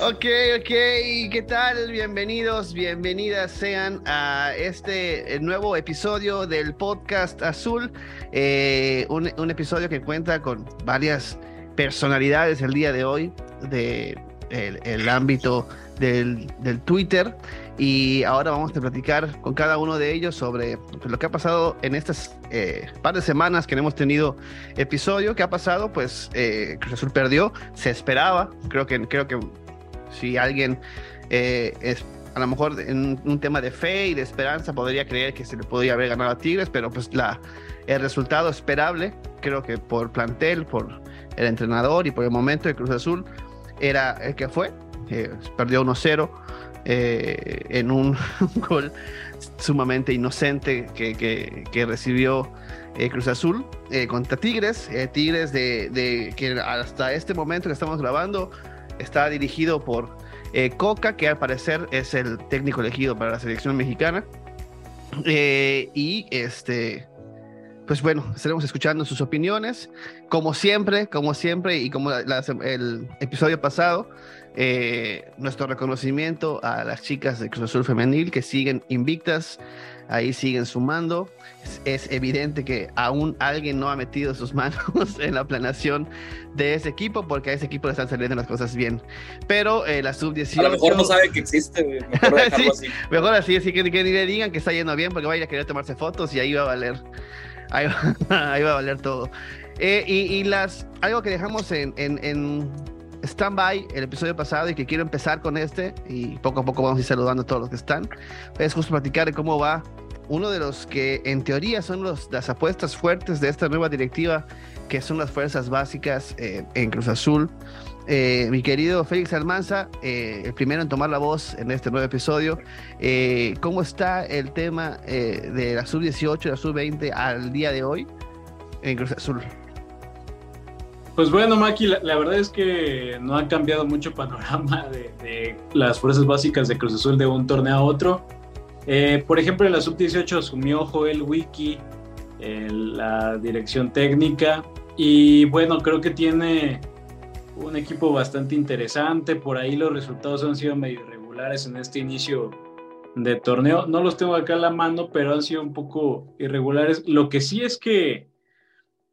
Ok, ok, ¿qué tal? Bienvenidos, bienvenidas sean a este nuevo episodio del podcast Azul, eh, un, episodio que cuenta con varias personalidades el día de hoy de el, ámbito del, del, Twitter y ahora vamos a platicar con cada uno de ellos sobre lo que ha pasado en estas eh, par de semanas que no hemos tenido episodio. ¿Qué ha pasado? Pues eh, Cruz Azul perdió, se esperaba, creo que, creo que si alguien eh, es a lo mejor en un tema de fe y de esperanza podría creer que se le podría haber ganado a Tigres, pero pues la, el resultado esperable, creo que por plantel, por el entrenador y por el momento de Cruz Azul, era el que fue. perdió 1-0 eh, en un gol sumamente inocente que, que, recibió eh, Cruz Azul contra Tigres. Tigres de, de, que hasta este momento que estamos grabando está dirigido por eh, Coca, que al parecer es el técnico elegido para la selección mexicana. Eh, y este, pues bueno, estaremos escuchando sus opiniones. Como siempre, como siempre, y como el episodio pasado, eh, nuestro reconocimiento a las chicas de Cruz Azul Femenil que siguen invictas, ahí siguen sumando. Es, evidente que aún alguien no ha metido sus manos en la planeación de ese equipo porque a ese equipo le están saliendo las cosas bien. Pero eh, la sub-18... A lo mejor no sabe que existe, mejor dejarlo así. Mejor así, así que, ni le digan que está yendo bien porque va a ir a querer tomarse fotos y ahí va a valer. Ahí va, ahí va a valer todo. Eh, y, las, algo que dejamos en, en, en stand-by el episodio pasado y que quiero empezar con este y poco a poco vamos a ir saludando a todos los que están. Es justo platicar de cómo va uno de los que en teoría son los, las apuestas fuertes de esta nueva directiva, que son las fuerzas básicas eh, en Cruz Azul. Eh, mi querido Félix Almanza, eh, el primero en tomar la voz en este nuevo episodio. ¿Cómo está el tema de la sub-18 y la sub-20 al día de hoy en Cruz Azul? Pues bueno, Maki, la, verdad es que no ha cambiado mucho panorama de, las fuerzas básicas de Cruz Azul de un torneo a otro. Eh, por ejemplo, en la sub-18 asumió Joel Wiki la dirección técnica y bueno, creo que tiene un equipo bastante interesante. Por ahí los resultados han sido medio irregulares en este inicio de torneo. No los tengo acá a la mano, pero han sido un poco irregulares. Lo que sí es que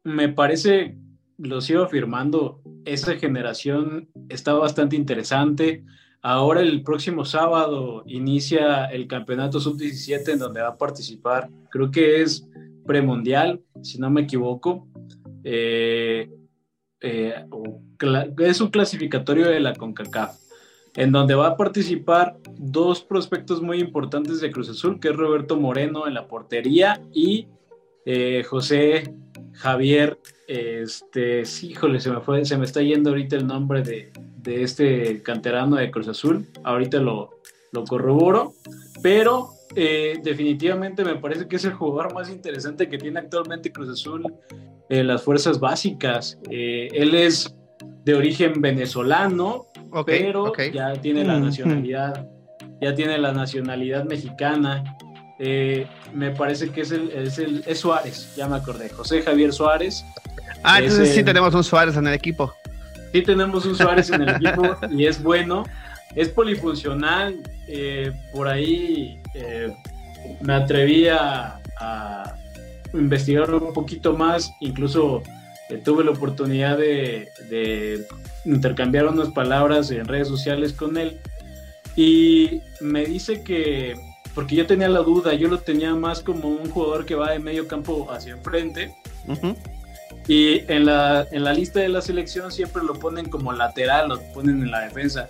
me parece lo sigo afirmando, esa generación está bastante interesante. Ahora el próximo sábado inicia el campeonato sub-17 en donde va a participar, creo que es premundial, si no me equivoco. Eh, eh, es un clasificatorio de la CONCACAF, en donde va a participar dos prospectos muy importantes de Cruz Azul, que es Roberto Moreno en la portería y eh, José Javier este, sí, híjole, se me fue, se me está yendo ahorita el nombre de, este canterano de Cruz Azul. Ahorita lo, lo corroboro, pero eh, definitivamente me parece que es el jugador más interesante que tiene actualmente Cruz Azul en las fuerzas básicas. Eh, él es de origen venezolano, pero ya tiene la nacionalidad, ya tiene la nacionalidad mexicana. Eh, me parece que es el, es el es Suárez, ya me acordé, José Javier Suárez. Ah, entonces sí tenemos un Suárez en el equipo. Sí tenemos un Suárez en el equipo y es bueno, es polifuncional. Eh, por ahí eh, me atreví a, investigar un poquito más, incluso eh, tuve la oportunidad de, de intercambiar unas palabras en redes sociales con él y me dice que porque yo tenía la duda, yo lo tenía más como un jugador que va de medio campo hacia enfrente. Y en la, en la lista de la selección siempre lo ponen como lateral, lo ponen en la defensa.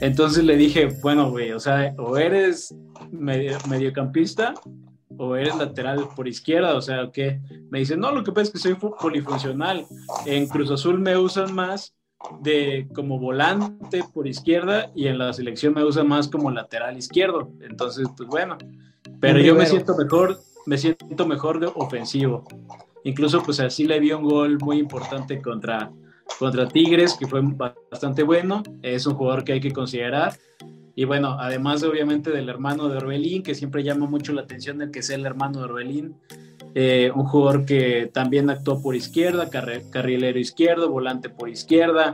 Entonces le dije, bueno, güey, o sea, o eres mediocampista o eres lateral por izquierda, o sea, ¿qué? Me dice, no, lo que pasa es que soy polifuncional. En Cruz Azul me usan más de como volante por izquierda y en la selección me usa más como lateral izquierdo. Entonces, pues bueno, pero yo me siento mejor, me siento mejor de ofensivo. Incluso pues así le vi un gol muy importante contra, contra Tigres, que fue bastante bueno. Es un jugador que hay que considerar. Y bueno, además obviamente del hermano de Orbelín, que siempre llama mucho la atención el que sea el hermano de Orbelín. eh, un jugador que también actuó por izquierda, carrilero izquierdo, volante por izquierda.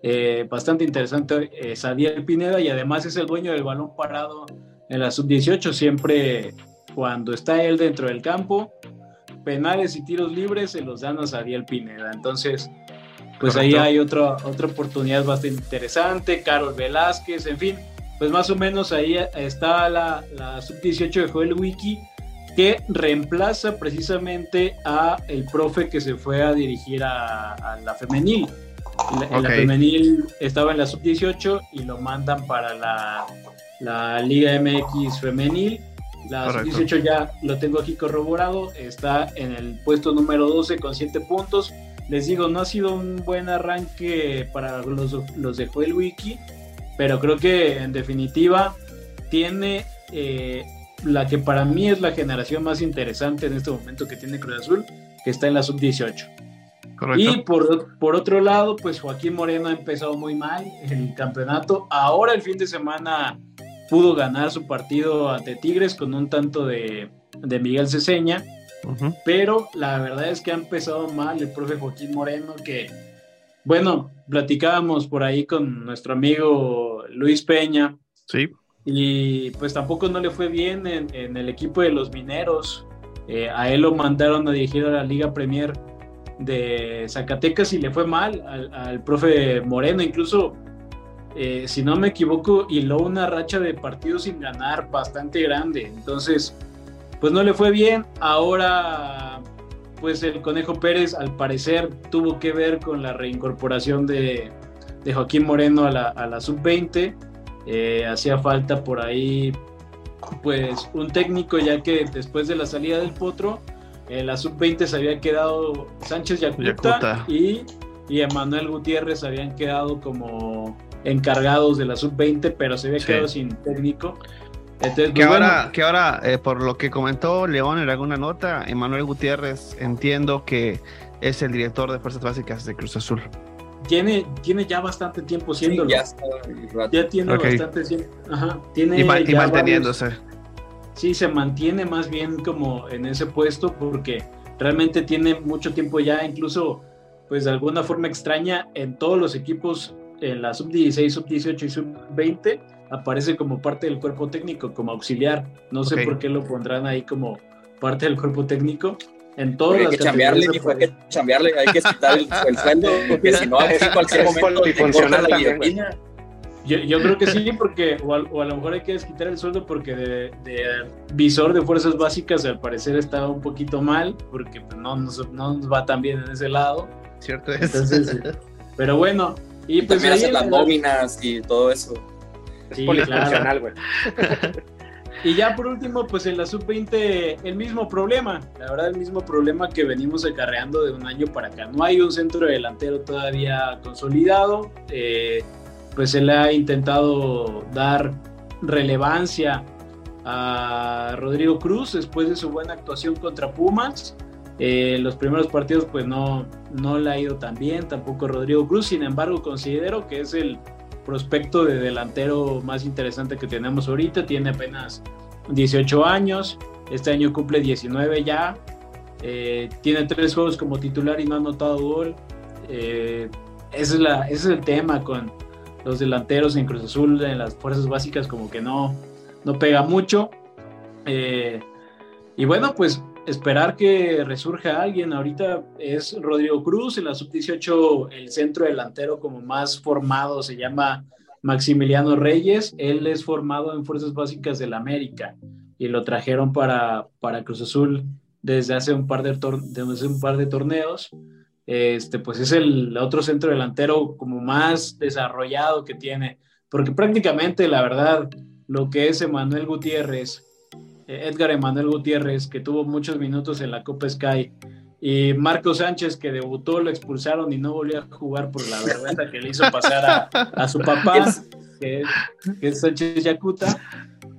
Eh, bastante interesante eh, Sadiel Pineda y además es el dueño del balón parado en la sub-18, siempre cuando está él dentro del campo, penales y tiros libres se los dan a Sadiel Pineda. Entonces, pues ahí hay otra, otra oportunidad bastante interesante, Carol Velázquez, en fin, pues más o menos ahí está la, la sub-18 de Joel Wiki que reemplaza precisamente a el profe que se fue a dirigir a, la femenil. La, la, femenil estaba en la sub-18 y lo mandan para la, la Liga MX femenil. La sub-18 ya lo tengo aquí corroborado, está en el puesto número 12 con 7 puntos. Les digo, no ha sido un buen arranque para los, los de Joel Wiki, pero creo que en definitiva tiene eh, la que para mí es la generación más interesante en este momento que tiene Cruz Azul, que está en la sub-18. Y por, por, otro lado, pues Joaquín Moreno ha empezado muy mal el campeonato. Ahora el fin de semana pudo ganar su partido ante Tigres con un tanto de, de Miguel Ceseña. Pero la verdad es que ha empezado mal el profe Joaquín Moreno, que, bueno, platicábamos por ahí con nuestro amigo Luis Peña. Sí y pues tampoco no le fue bien en, el equipo de los mineros. Eh, a él lo mandaron a dirigir a la Liga Premier de Zacatecas y le fue mal al, profe Moreno. Incluso, eh, si no me equivoco, hiló una racha de partidos sin ganar bastante grande. Entonces, pues no le fue bien. Ahora, pues el Conejo Pérez al parecer tuvo que ver con la reincorporación de, Joaquín Moreno a la, a la sub-20 eh, hacía falta por ahí pues un técnico ya que después de la salida del Potro en la sub-20 se había quedado Sánchez Yacuta, y, y Emanuel Gutiérrez habían quedado como encargados de la sub-20 pero se había quedado sin técnico entonces, que, pues, ahora, que ahora, eh, por lo que comentó León en alguna nota, Emanuel Gutiérrez entiendo que es el director de Fuerzas Básicas de Cruz Azul tiene, tiene ya bastante tiempo siendo. ya, ya tiene bastante tiempo. tiene y, manteniéndose. sí, se mantiene más bien como en ese puesto porque realmente tiene mucho tiempo ya, incluso pues de alguna forma extraña en todos los equipos, en la sub-16, sub-18 y sub-20, aparece como parte del cuerpo técnico, como auxiliar. No sé por qué lo pondrán ahí como parte del cuerpo técnico, en todas hay que cambiarle, fue que cambiarle, hay que quitar el, sueldo, porque si no, en cualquier momento la yo, yo, creo que sí, porque, o a, lo mejor hay que quitar el sueldo porque de, visor de fuerzas básicas al parecer estaba un poquito mal, porque pues, no, nos, no nos va tan bien en ese lado. Cierto es. pero bueno. Y, pues también hacen las nóminas y todo eso. Es sí, polifuncional, güey. Y ya por último, pues en la sub-20 el mismo problema, la verdad el mismo problema que venimos acarreando de un año para acá. No hay un centro delantero todavía consolidado, eh, pues se le ha intentado dar relevancia a Rodrigo Cruz después de su buena actuación contra Pumas. Eh, los primeros partidos pues no, no le ha ido tan bien, tampoco Rodrigo Cruz, sin embargo considero que es el prospecto de delantero más interesante que tenemos ahorita. Tiene apenas 18 años. Este año cumple 19 ya. Eh, tiene tres juegos como titular y no ha anotado gol. Eh, ese, es la, ese es el tema con los delanteros en Cruz Azul, en las fuerzas básicas, como que no, no pega mucho. Eh, y bueno, pues esperar que resurja alguien. Ahorita es Rodrigo Cruz, en la sub-18 el centro delantero como más formado se llama Maximiliano Reyes. Él es formado en Fuerzas Básicas del América y lo trajeron para, para Cruz Azul desde hace un par de, desde un par de torneos. Este, pues es el otro centro delantero como más desarrollado que tiene, porque prácticamente la verdad lo que es Emanuel Gutiérrez Edgar Emanuel Gutiérrez, que tuvo muchos minutos en la Copa Sky, y Marco Sánchez, que debutó, lo expulsaron y no volvió a jugar por la vergüenza que le hizo pasar a, su papá, que, es Sánchez Yacuta,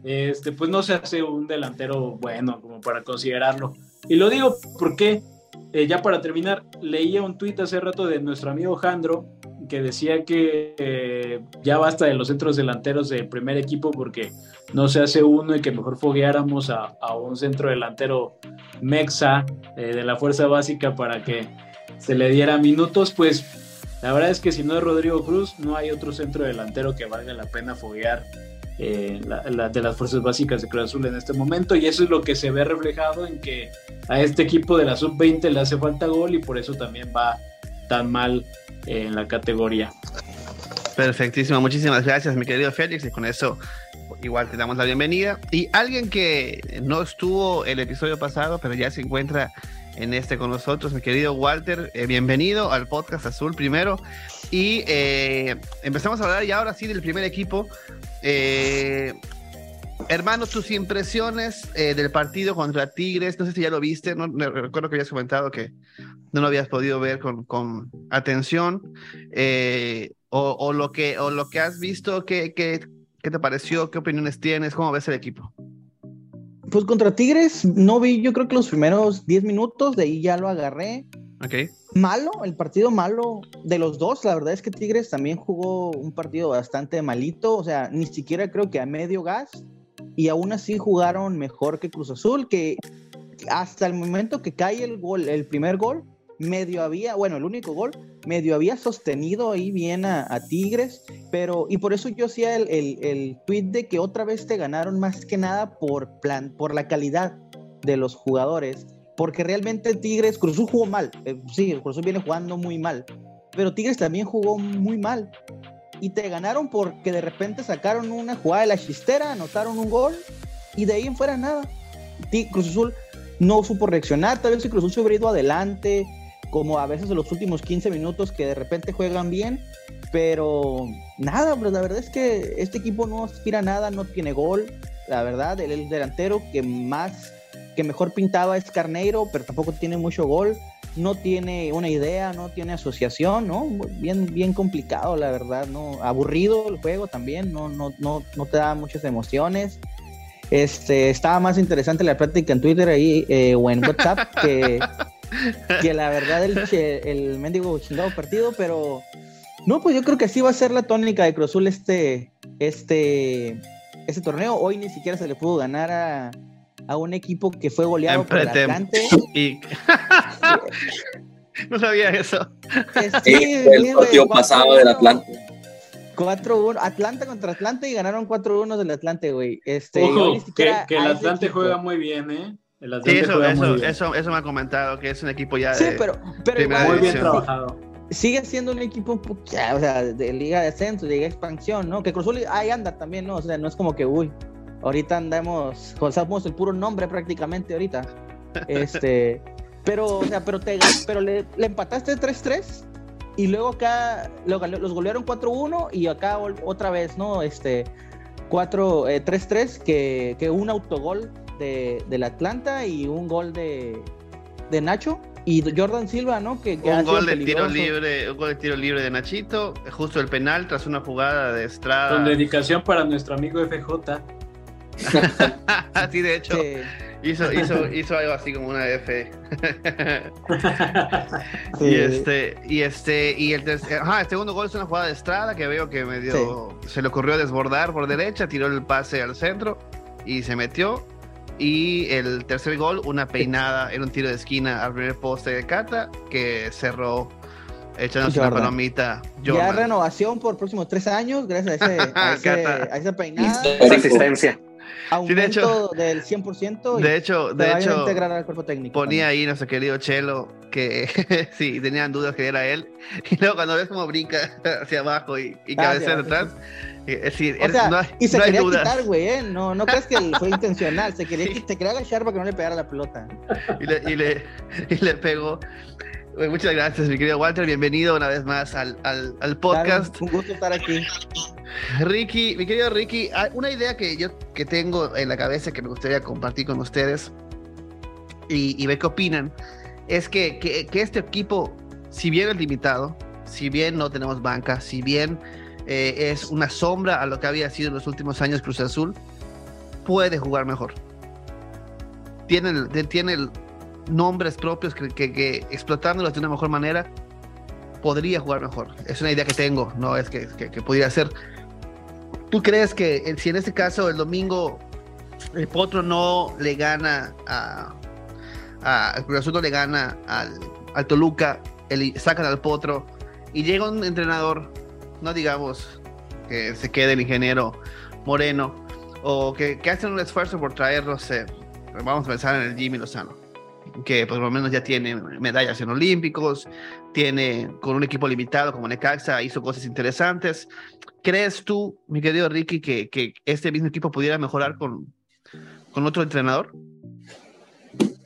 este, pues no se hace un delantero bueno como para considerarlo. Y lo digo porque, eh, ya para terminar, leía un tuit hace rato de nuestro amigo Jandro, que decía que eh, ya basta de los centros delanteros del primer equipo porque no se hace uno y que mejor fogueáramos a, un centro delantero mexa eh, de la fuerza básica para que se le diera minutos, pues la verdad es que si no es Rodrigo Cruz, no hay otro centro delantero que valga la pena foguear eh, de las fuerzas básicas de Cruz Azul en este momento y eso es lo que se ve reflejado en que a este equipo de la sub-20 le hace falta gol y por eso también va tan mal en la categoría. Perfectísimo, muchísimas gracias mi querido Félix y con eso igual te damos la bienvenida. Y alguien que no estuvo el episodio pasado, pero ya se encuentra en este con nosotros, mi querido Walter, eh, bienvenido al podcast Azul primero. Y eh, empezamos a hablar ya ahora sí del primer equipo. Eh, hermano, tus impresiones del partido contra Tigres, no sé si ya lo viste, no, recuerdo que habías comentado que no lo habías podido ver con, con atención, o, o, lo que, o lo que has visto, ¿qué, qué, qué te pareció? ¿Qué opiniones tienes? ¿Cómo ves el equipo? Pues contra Tigres no vi, yo creo que los primeros 10 minutos, de ahí ya lo agarré. Ok. Malo, el partido malo de los dos. La verdad es que Tigres también jugó un partido bastante malito, o sea, ni siquiera creo que a medio gas. Y aún así jugaron mejor que Cruz Azul, que hasta el momento que cae el gol, el primer gol, medio había, bueno, el único gol, medio había sostenido ahí bien a, Tigres, pero, y por eso yo hacía el, el, el, tweet de que otra vez te ganaron más que nada por plan, por la calidad de los jugadores, porque realmente Tigres, Cruzul jugó mal, eh, sí, Cruzul viene jugando muy mal, pero Tigres también jugó muy mal, y te ganaron porque de repente sacaron una jugada de la chistera, anotaron un gol, y de ahí en fuera nada. Cruz Azul no supo reaccionar, tal vez si Cruz Azul se hubiera ido adelante, como a veces en los últimos 15 minutos que de repente juegan bien, pero nada, pues la verdad es que este equipo no aspira a nada, no tiene gol, la verdad, el, delantero que más, que mejor pintaba es Carneiro, pero tampoco tiene mucho gol, no tiene una idea, no tiene asociación, ¿no? Bien, bien complicado, la verdad, ¿no? Aburrido el juego también, no, no, no, no te da muchas emociones. Este, estaba más interesante la práctica en Twitter ahí eh, o en WhatsApp que, que la verdad el, el mendigo chingado partido, pero no, pues yo creo que así va a ser la tónica de Cruzul este, este, este torneo. Hoy ni siquiera se le pudo ganar a, a un equipo que fue goleado por el Atlante. no sabía eso. Sí, el partido pasado del Atlante. 4-1, Atlanta contra Atlante y ganaron 4-1 del Atlante, güey. Este, Ojo, que, que el Atlante juega muy bien, ¿eh? Sí, eso, eso, eso, eso, me ha comentado, que es un equipo ya sí, pero, pero muy bien trabajado. Sigue siendo un equipo o sea, de Liga de Ascenso, de Liga de Expansión, ¿no? Que Cruzul ahí anda también, ¿no? O sea, no es como que, uy, ahorita andamos, o somos el puro nombre prácticamente ahorita. Este, pero, o sea, pero, te, pero le, le empataste 3-3 y luego acá los golearon 4-1 y acá otra vez, ¿no? Este, 4-3-3, eh, que, que un autogol de, del Atlanta y un gol de, de Nacho y Jordan Silva, ¿no? Que, un gol de tiro libre, un gol de tiro libre de Nachito, justo el penal tras una jugada de Estrada. Con dedicación para nuestro amigo FJ. sí, de hecho. Hizo, hizo, hizo algo así como una F. Y este, y este, y el, ajá, segundo gol es una jugada de Estrada que veo que medio se le ocurrió desbordar por derecha, tiró el pase al centro y se metió. Y el tercer gol, una peinada en un tiro de esquina al primer poste de Cata, que cerró echándose una palomita. Ya renovación por próximos tres años, gracias a, ese, a, esa peinada. Asistencia. Aumento de hecho, del 100%. de hecho, de hecho integrar al cuerpo técnico. Ponía ahí nuestro querido Chelo que sí, tenían dudas que era él. Y luego cuando ves como brinca hacia abajo y, y cabecea atrás. Es decir, no y se quería quitar, güey, ¿eh? No, no crees que fue intencional. Se quería, se quería agachar para que no le pegara la pelota. Y le, y le, y le pegó. Muchas gracias, mi querido Walter. Bienvenido una vez más al, al, al podcast. un gusto estar aquí. Ricky, mi querido Ricky, una idea que yo que tengo en la cabeza que me gustaría compartir con ustedes y, y ver qué opinan, es que, que, que este equipo, si bien es limitado, si bien no tenemos banca, si bien eh, es una sombra a lo que había sido en los últimos años Cruz Azul, puede jugar mejor. Tiene, tiene nombres propios que, que, explotándolos de una mejor manera podría jugar mejor. Es una idea que tengo, no es que, que, pudiera ser. ¿Tú crees que si en este caso el domingo el Potro no le gana a, a el Cruz no le gana al, al Toluca, el, sacan al Potro y llega un entrenador, no digamos que se quede el ingeniero Moreno, o que, que hacen un esfuerzo por traerlos, vamos a pensar en el Jimmy Lozano, que por lo menos ya tiene medallas en Olímpicos, tiene con un equipo limitado como Necaxa, hizo cosas interesantes. ¿Crees tú, mi querido Ricky, que, que este mismo equipo pudiera mejorar con, con otro entrenador?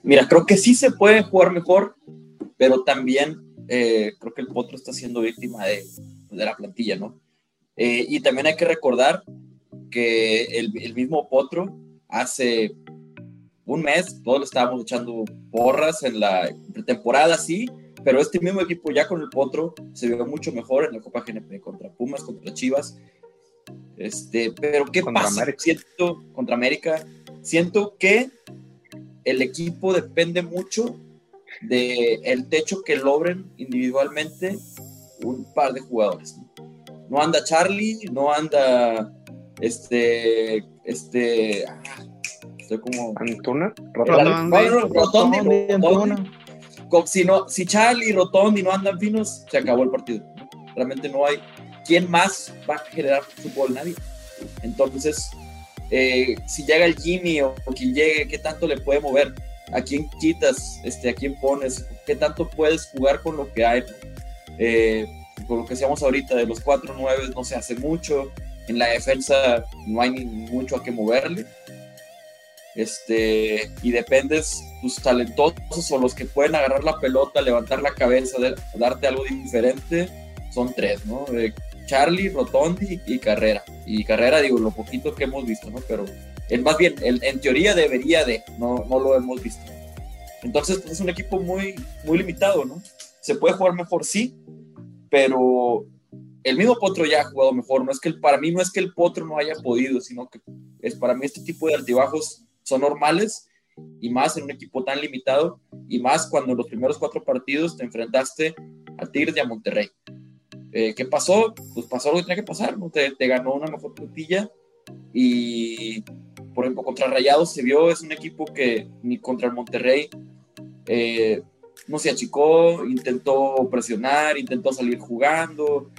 Mira, creo que sí se puede jugar mejor, pero también eh, creo que el Potro está siendo víctima de, de la plantilla, ¿no? Eh, y también hay que recordar que el, el, mismo Potro hace un mes todos le estábamos echando porras en la pretemporada, sí, pero este mismo equipo ya con el Potro se vio mucho mejor en la Copa GNP contra Pumas, contra Chivas. Este, pero ¿qué pasa? Siento contra América, siento que el equipo depende mucho de el techo que logren individualmente un par de jugadores. No anda Charlie, no anda este este estoy como Antuna, Rotondi, Rotondi, Si no, si Charlie y Rotondi no andan finos, se acabó el partido. Realmente no hay quién más va a generar fútbol, nadie. Entonces, eh, si llega el Jimmy o, quien llegue, ¿qué tanto le puede mover? ¿A quién quitas? Este, ¿A quién pones? ¿Qué tanto puedes jugar con lo que hay? Eh, con lo que decíamos ahorita, de los 4-9 no se hace mucho. En la defensa no hay ni mucho a qué moverle. Este, y dependes tus talentosos o los que pueden agarrar la pelota, levantar la cabeza, darte algo diferente, son tres, ¿no? Charlie, Rotondi y Carrera. Y Carrera, digo, lo poquito que hemos visto, ¿no? Pero más bien, el, en teoría debería de, no, no lo hemos visto. Entonces, pues, es un equipo muy, muy limitado, ¿no? Se puede jugar mejor, sí, pero el mismo Potro ya ha jugado mejor. No es que el, para mí no es que el Potro no haya podido, sino que es para mí este tipo de altibajos son normales y más en un equipo tan limitado y más cuando en los primeros cuatro partidos te enfrentaste a Tigres y a Monterrey. Eh, ¿Qué pasó? Pues pasó lo que tenía que pasar, ¿no? Te, ganó una mejor plantilla y, por ejemplo, contra Rayados se vio, es un equipo que ni contra el Monterrey eh, no se achicó, intentó presionar, intentó salir jugando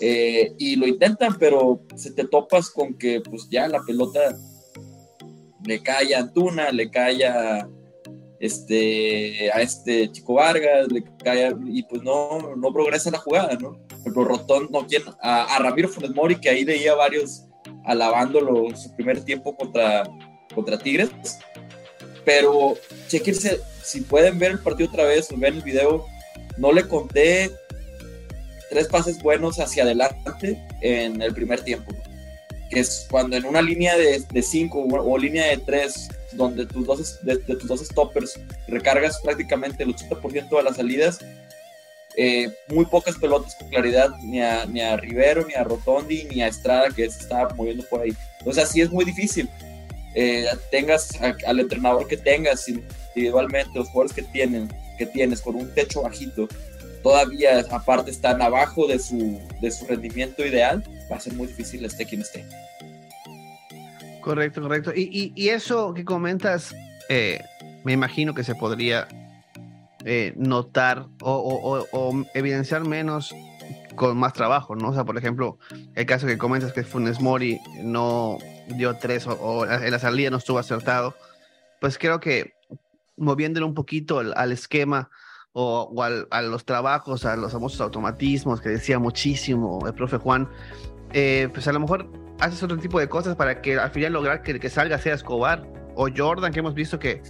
eh, y lo intentan, pero se te topas con que pues ya la pelota le cae a Antuna, le cae a este, a este Chico Vargas, le cae y pues no, no progresa la jugada, ¿no? ejemplo, Rotón, no, ¿quién? A, Ramiro Funes Mori, que ahí leía varios alabándolo su primer tiempo contra, contra Tigres. Pero chequense, si pueden ver el partido otra vez o ven el video, no le conté tres pases buenos hacia adelante en el primer tiempo. Que es cuando en una línea de, de cinco o, línea de tres, donde tus dos, de, tus dos stoppers recargas prácticamente el 80% de las salidas, eh, muy pocas pelotas con claridad, ni a, ni a Rivero, ni a Rotondi, ni a Estrada, que se estaba moviendo por ahí. O sea, es muy difícil. Eh, tengas al entrenador que tengas individualmente, los jugadores que, tienen, que tienes con un techo bajito, todavía aparte están abajo de su, de su rendimiento ideal, va a ser muy difícil esté quien esté. Correcto, correcto. Y, y, eso que comentas, eh, me imagino que se podría eh, notar o, evidenciar menos con más trabajo, ¿no? O sea, por ejemplo, el caso que comentas que Funes Mori no dio tres o, en la salida no estuvo acertado, pues creo que moviéndole un poquito al, esquema o, a los trabajos, a los famosos automatismos que decía muchísimo el profe Juan, eh, pues a lo mejor haces otro tipo de cosas para que al final lograr que el que salga sea Escobar o Jordan, que hemos visto que,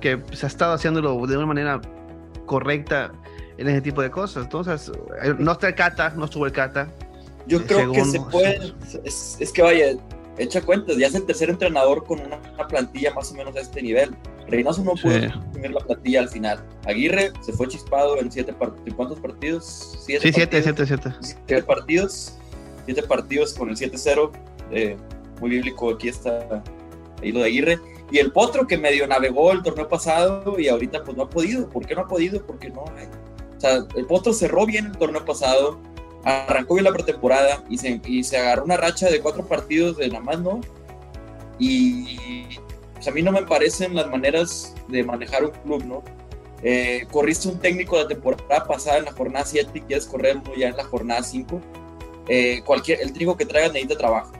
que se ha estado haciéndolo de una manera correcta en ese tipo de cosas. Entonces, eh, no está el Cata, no estuvo el Cata. Yo creo que se puede, es, que vaya, echa cuentas, ya es el tercer entrenador con una, plantilla más o menos a este nivel. Reynoso no pudo tener la plantilla al final. Aguirre se fue chispado en siete partidos. ¿Cuántos partidos? Siete sí, siete, siete, siete. Siete partidos. Siete partidos con el 7-0. Eh, muy bíblico, aquí está ahí lo de Aguirre. Y el Potro que medio navegó el torneo pasado y ahorita pues no ha podido. ¿Por qué no ha podido? Porque no hay. sea, el Potro cerró bien el torneo pasado, arrancó bien la pretemporada y se, y se agarró una racha de cuatro partidos de nada más, ¿no? Y pues, a mí no me parecen las maneras de manejar un club, ¿no? Eh, corriste un técnico la temporada pasada en la jornada 7 y quieres correr uno ya en la jornada 5. Eh, cualquier, el técnico que traigas necesita trabajo.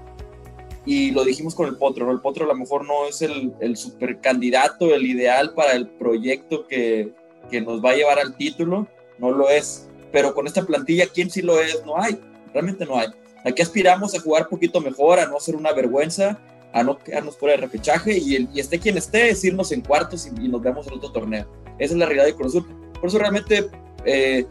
Y lo dijimos con el Potro. El Potro a lo mejor no es el, el super candidato, el ideal para el proyecto que, que nos va a llevar al título, no lo es. Pero con esta plantilla, ¿quién sí lo es? No hay, realmente no hay. Aquí aspiramos a jugar un poquito mejor, a no ser una vergüenza, a no quedarnos fuera de repechaje y, el, y esté quien esté, es irnos en cuartos y, nos vemos en otro torneo. Esa es la realidad de Cruz. Por eso realmente, eh,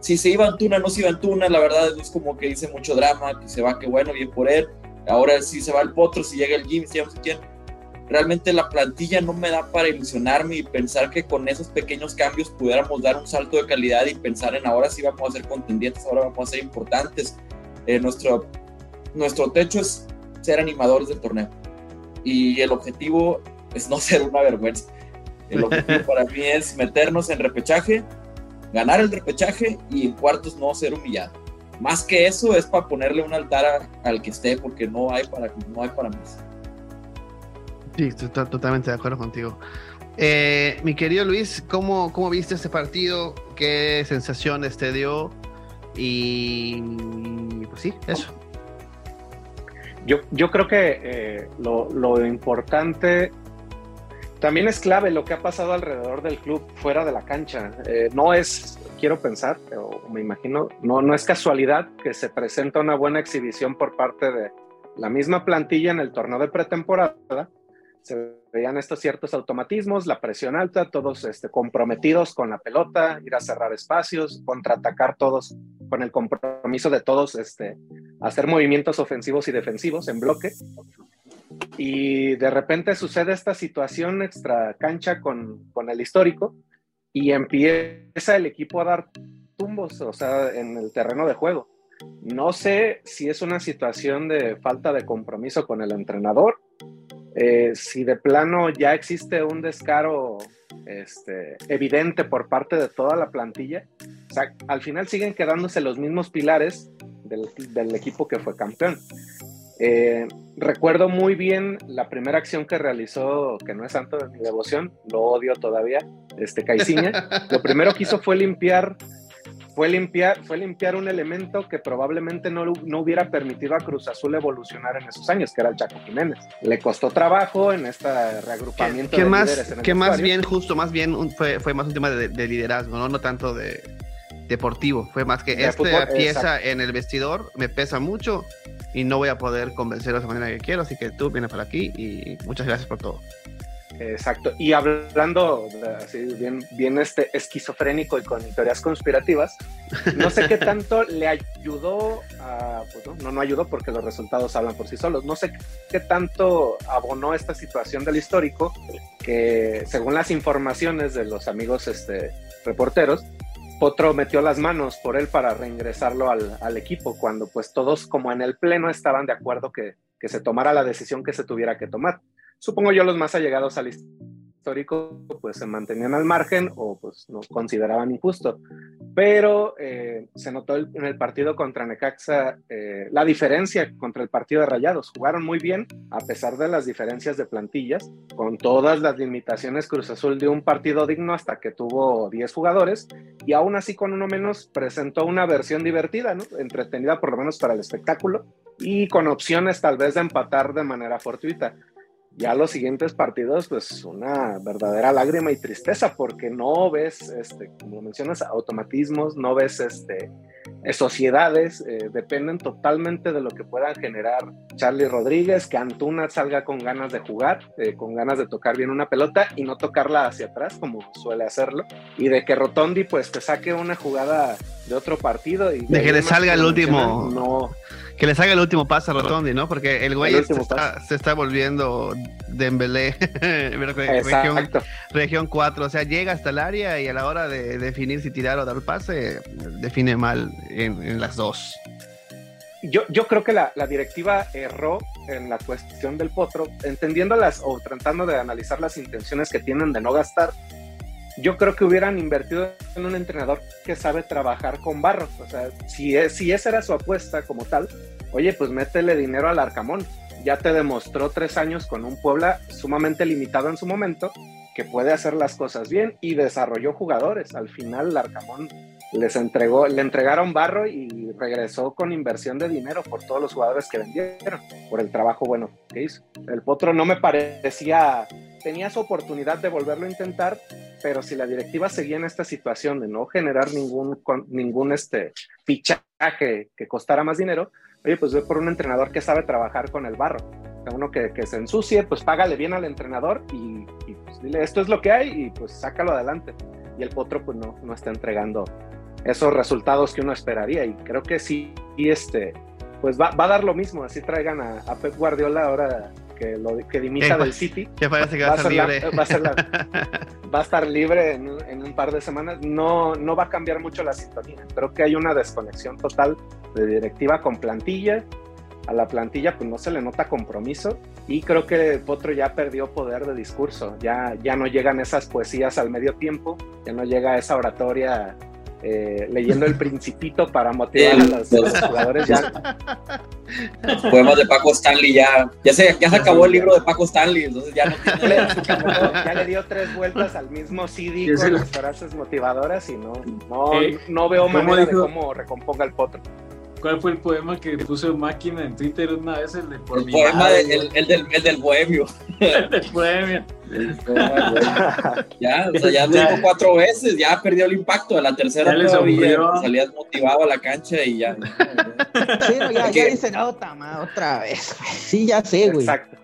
si se iba Antuna, no se iba Antuna, la verdad es como que dice mucho drama, que se va, que bueno, bien por él. Ahora sí se va el Potro, si llega el Jim, si no sé quién. Realmente la plantilla no me da para ilusionarme y pensar que con esos pequeños cambios pudiéramos dar un salto de calidad y pensar en ahora sí vamos a ser contendientes, ahora vamos a ser importantes. Eh, nuestro, nuestro techo es ser animadores del torneo. Y el objetivo es no ser una vergüenza. El objetivo para mí es meternos en repechaje, ganar el repechaje y en cuartos no ser humillado. Más que eso es para ponerle un altar a, al que esté, porque no hay para, no hay para más. Sí, estoy totalmente de acuerdo contigo. Eh, mi querido Luis, ¿cómo, ¿cómo viste este partido? ¿Qué sensaciones te dio? Y pues sí, eso. Yo, yo creo que eh, lo, lo, importante también es clave lo que ha pasado alrededor del club fuera de la cancha. Eh, no es, quiero pensar, o me imagino, no, no es casualidad que se presenta una buena exhibición por parte de la misma plantilla en el torneo de pretemporada. Se veían estos ciertos automatismos, la presión alta, todos este, comprometidos con la pelota, ir a cerrar espacios, contraatacar todos con el compromiso de todos, este, hacer movimientos ofensivos y defensivos en bloque. Y de repente sucede esta situación extra cancha con, con el histórico y empieza el equipo a dar tumbos, o sea, en el terreno de juego. No sé si es una situación de falta de compromiso con el entrenador, eh, si de plano ya existe un descaro este, evidente por parte de toda la plantilla. O sea, al final siguen quedándose los mismos pilares del, del equipo que fue campeón. Eh, recuerdo muy bien la primera acción que realizó, que no es santo de mi devoción, lo odio todavía, este Caiciña. Lo primero que hizo fue limpiar fue limpiar, fue limpiar un elemento que probablemente no, no, hubiera permitido a Cruz Azul evolucionar en esos años, que era el Chaco Jiménez. Le costó trabajo en este reagrupamiento. ¿Qué, de más, que más bien, justo, más bien un, fue, fue, más un tema de, de liderazgo, ¿no? no tanto de deportivo. Fue más que de esta fútbol, pieza exacto. en el vestidor me pesa mucho y no voy a poder convencer de la manera que quiero, así que tú vienes para aquí y muchas gracias por todo. Exacto. Y hablando así bien, bien este esquizofrénico y con teorías conspirativas, no sé qué tanto le ayudó a, pues no, no, no ayudó porque los resultados hablan por sí solos. No sé qué tanto abonó esta situación del histórico que, según las informaciones de los amigos este, reporteros, Potro metió las manos por él para reingresarlo al, al, equipo, cuando pues todos como en el pleno estaban de acuerdo que, que se tomara la decisión que se tuviera que tomar supongo yo los más allegados al histórico pues se mantenían al margen o pues no consideraban injusto. Pero eh, se notó en el partido contra Necaxa eh, la diferencia contra el partido de Rayados. Jugaron muy bien a pesar de las diferencias de plantillas, con todas las limitaciones Cruz Azul de un partido digno hasta que tuvo 10 jugadores y aún así con uno menos presentó una versión divertida, ¿no? entretenida por lo menos para el espectáculo y con opciones tal vez de empatar de manera fortuita ya los siguientes partidos, pues una verdadera lágrima y tristeza, porque no ves, este, como mencionas, automatismos, no ves este, sociedades, eh, dependen totalmente de lo que puedan generar Charlie Rodríguez, que Antuna salga con ganas de jugar, eh, con ganas de tocar bien una pelota y no tocarla hacia atrás, como suele hacerlo, y de que Rotondi pues te saque una jugada de otro partido. Y de, de que le salga el último. No, que le salga el último pase a Rotondi, ¿no? Porque el güey se está, se está, volviendo Dembélé, región, región 4. O sea, llega hasta el área y a la hora de definir si tirar o dar pase, define mal en, en las dos. Yo, yo, creo que la, la, directiva erró en la cuestión del potro, entendiendo las o tratando de analizar las intenciones que tienen de no gastar, yo creo que hubieran invertido en un entrenador que sabe trabajar con barro. O sea, si, es, si esa era su apuesta como tal, oye, pues métele dinero al Arcamón. Ya te demostró tres años con un Puebla sumamente limitado en su momento que puede hacer las cosas bien y desarrolló jugadores. Al final, el Arcamón les entregó, le entregaron barro y regresó con inversión de dinero por todos los jugadores que vendieron, por el trabajo bueno que hizo. El Potro no me parecía, tenía su oportunidad de volverlo a intentar, pero si la directiva seguía en esta situación de no generar ningún, ningún este, fichaje que costara más dinero, oye, pues ve por un entrenador que sabe trabajar con el barro. uno que, se ensucie, pues págale bien al entrenador y, y pues dile esto es lo que hay y pues sácalo adelante. Y el Potro pues no, no está entregando esos resultados que uno esperaría. Y creo que sí, y este, pues va, va, a dar lo mismo. Así traigan a, a Pep Guardiola ahora que, lo, que dimita del City. Que parece que va, va a estar libre. La, va, a la, va, a estar libre en, en, un par de semanas. No, no va a cambiar mucho la sintonía. Creo que hay una desconexión total de directiva con plantilla. A la plantilla pues no se le nota compromiso y creo que Potro ya perdió poder de discurso, ya, ya no llegan esas poesías al medio tiempo, ya no llega esa oratoria eh, leyendo el Principito para motivar a los, los jugadores ya. Los poemas de Paco Stanley ya, ya se, ya se acabó el libro de Paco Stanley, entonces ya no tiene... ya le dio tres vueltas al mismo CD con las frases motivadoras y no, no, eh, no veo manera dijo? de cómo recomponga el potro. ¿Cuál fue el poema que puso máquina en Twitter una vez? El, de por el poema madre, de, el, el, del, el del bohemio. el del bohemio. ya, o sea, ya lo dijo cuatro veces, ya perdió el impacto. A la tercera todavía salías motivado a la cancha y ya. Sí, no, ya, ya dice, no, tama, otra vez. Sí, ya sé, güey. Exacto.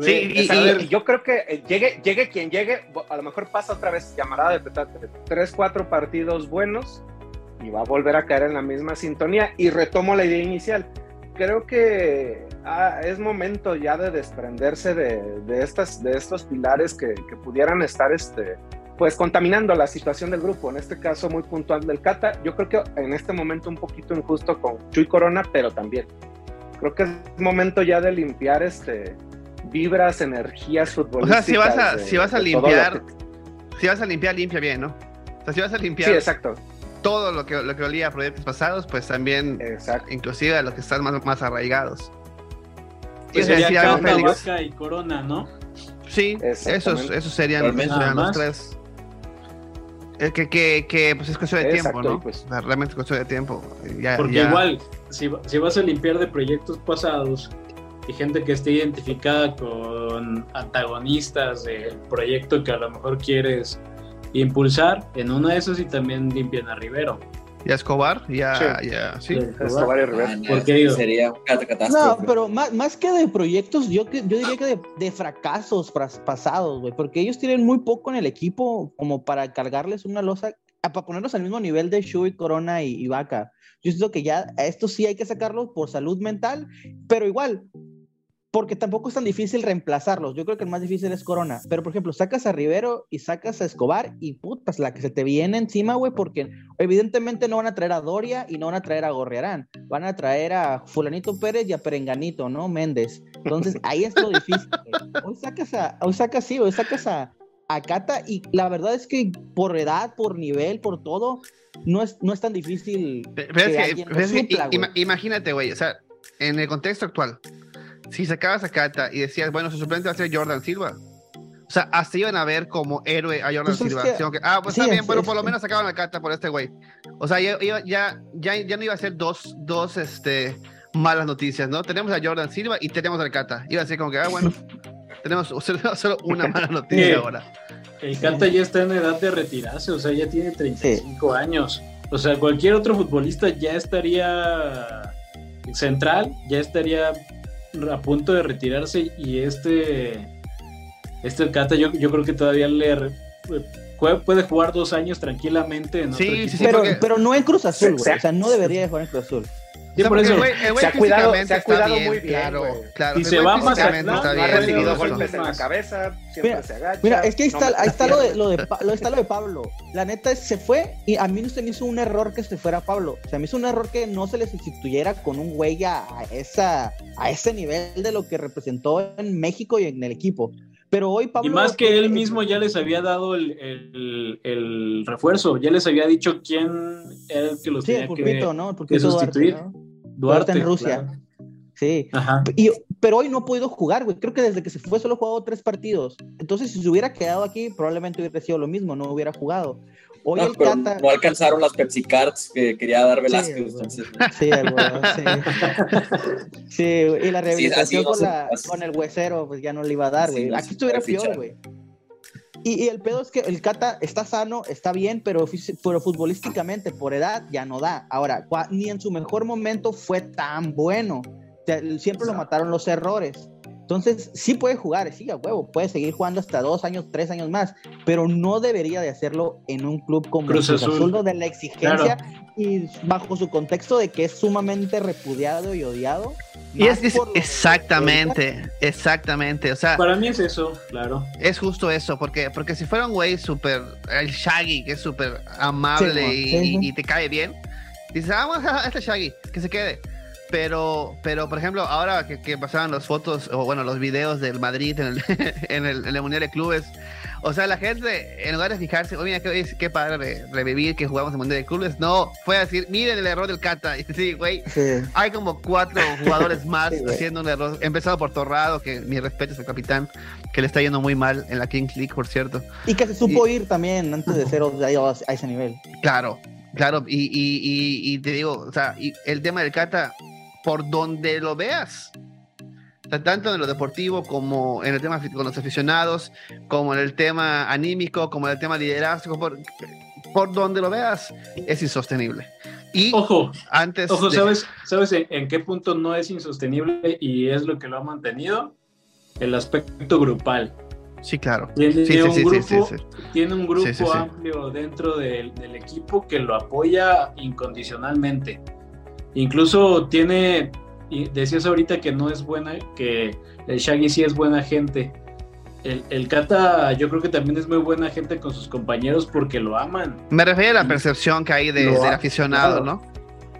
Sí, y, y, y, yo creo que eh, llegue, llegue quien llegue, a lo mejor pasa otra vez llamarada de petate. Tres, cuatro partidos buenos y va a volver a caer en la misma sintonía. Y retomo la idea inicial. Creo que ah, es momento ya de desprenderse de, de, estas, de estos pilares que, que, pudieran estar este, pues contaminando la situación del grupo, en este caso muy puntual del Cata. Yo creo que en este momento un poquito injusto con Chuy Corona, pero también creo que es momento ya de limpiar este vibras, energías futbolísticas. O sea, si vas a, de, si vas a limpiar, que... si vas a limpiar, limpia bien, ¿no? O sea, si vas a limpiar. Sí, exacto todo lo que, lo que olía a proyectos pasados, pues también, Exacto. inclusive a los que están más, más arraigados. Pues sería Cata, Vaca y Corona, ¿no? Sí, esos, esos serían, serían los tres. Es que, que, que, pues es cuestión de Exacto, tiempo, ¿no? Pues. Realmente es cuestión de tiempo. Ya, Porque ya... igual, si, si vas a limpiar de proyectos pasados y gente que esté identificada con antagonistas del proyecto que a lo mejor quieres impulsar en uno de esos y también limpian a Rivero. Y a Escobar, ya, sí. ya, sí. Escobar, Escobar y Rivero. Ah, Porque digo, sería un catástrofe. No, pero más, más que de proyectos, yo, yo diría que de, de fracasos pasados, güey, porque ellos tienen muy poco en el equipo como para cargarles una losa, para ponerlos al mismo nivel de Shui, Corona y, y Vaca. Yo siento que ya a esto sí hay que sacarlos por salud mental, pero igual, porque tampoco es tan difícil reemplazarlos. Yo creo que el más difícil es Corona. Pero, por ejemplo, sacas a Rivero y sacas a Escobar y putas, la que se te viene encima, güey, porque evidentemente no van a traer a Doria y no van a traer a Gorriarán. Van a traer a Fulanito Pérez y a Perenganito, ¿no? Méndez. Entonces, ahí es lo difícil. Hoy sacas a, hoy sacas, sí, hoy sacas a, a Cata y la verdad es que por edad, por nivel, por todo, no es, no es tan difícil. Pero que es que, pero supla, que, imagínate, güey, o sea, en el contexto actual si sacabas a Cata y decías, bueno, su suplente va a ser Jordan Silva. O sea, hasta iban a ver como héroe a Jordan pues Silva. Que, ah, pues sí, está bien, es, bueno, por lo menos sacaban a Cata por este güey. O sea, ya, ya, ya, ya no iba a ser dos, dos este, malas noticias, ¿no? Tenemos a Jordan Silva y tenemos al Cata. Iba a ser como que, ah, bueno, tenemos solo una mala noticia Sí. ahora. El Cata ya está en edad de retirarse, o sea, ya tiene 35 años. O sea, cualquier otro futbolista ya estaría central, ya estaría a punto de retirarse y este este Cata yo, yo creo que todavía le puede jugar dos años tranquilamente en Sí, otro sí, equipo. sí, pero, porque- pero no en Cruz Azul, güey. O sea, no debería de jugar en Cruz Azul. O Sí, sea, por eso. Se ha cuidado- se ha está cuidado bien, muy bien, Claro, se va No ha recibido justo. golpes en la más. cabeza, siempre Mira, se agacha. Mira, es que ahí está, ahí está lo de, lo, de, lo, está lo de Pablo. La neta es, se fue y a mí no se me hizo un error que se fuera Pablo. O sea, me hizo un error que no se le sustituyera con un güey a, a esa, a ese nivel de lo que representó en México y en el equipo. Pero hoy Pablo. Y más que él mismo ya les había dado el, el, el refuerzo, ya les había dicho quién era el que los sí, tenía el pulpito, que, ¿no? El que pulpito sustituir. Duarte, ¿no? Duarte, en Rusia. claro. Sí. Ajá. Y- pero hoy no ha podido jugar, güey. Creo que desde que se fue solo ha jugado tres partidos. Entonces, si se hubiera quedado aquí, probablemente hubiera sido lo mismo, no hubiera jugado. Hoy No, el no alcanzaron las Pepsi Cards que quería dar Velázquez. entonces, Sí, el huevo, sí. Sí, güey, y la rehabilitación así no con, la- el huesero, pues ya no le iba a dar, güey. no Aquí estuviera peor, güey. Y, y el pedo es que el Cata está sano, está bien, pero, pero futbolísticamente, por edad, ya no da. Ahora, ni en su mejor momento fue tan bueno. Siempre lo mataron los errores. Entonces, sí puede jugar, sí, a huevo, puede seguir jugando hasta dos años, tres años más, pero no debería de hacerlo en un club como Cruz Cruz Azul. Azul, donde la exigencia y bajo su contexto de que es sumamente repudiado y odiado. Y es, es- de- exactamente, exactamente. O sea, Para mí es eso, claro. es justo eso, porque, porque si fuera un güey súper, el Shaggy, que es súper amable Sí, y, sí, sí. y- y te cae bien, dices, ah, vamos a este Shaggy, que se quede. Pero, pero por ejemplo, ahora que, que pasaban las fotos, o bueno, los videos del Madrid en el, en el, en el Mundial de Clubes, o sea, la gente, en lugar de fijarse, oye, mira, qué, qué padre re- revivir que jugamos en el Mundial de Clubes, no, fue a decir, miren el error del Cata. Y sí, güey, Sí. hay como cuatro jugadores más Sí, haciendo un error. Empezado por Torrado, que mi respeto es el capitán, que le está yendo muy mal en la Kings League, por cierto. Y que se supo ir también antes de ser a ese nivel. Claro, claro. Y, y- y- y te digo, o sea, y el tema del Cata, por donde lo veas, o sea, tanto en lo deportivo como en el tema con los aficionados, como en el tema anímico, como en el tema liderazgo, por, por donde lo veas, es insostenible. Y Ojo, antes. ojo, de- ¿sabes, ¿sabes en, en qué punto no es insostenible y es lo que lo ha mantenido? El aspecto grupal. Sí, claro. Tiene Sí, un sí, grupo, sí. Tiene un grupo amplio dentro del, del equipo que lo apoya incondicionalmente. Incluso tiene, y decías ahorita que no es buena, que el Shaggy sí es buena gente. El, el Kata yo creo que también es muy buena gente con sus compañeros porque lo aman. Me refiero a la percepción que hay de- del aficionado, claro. ¿no?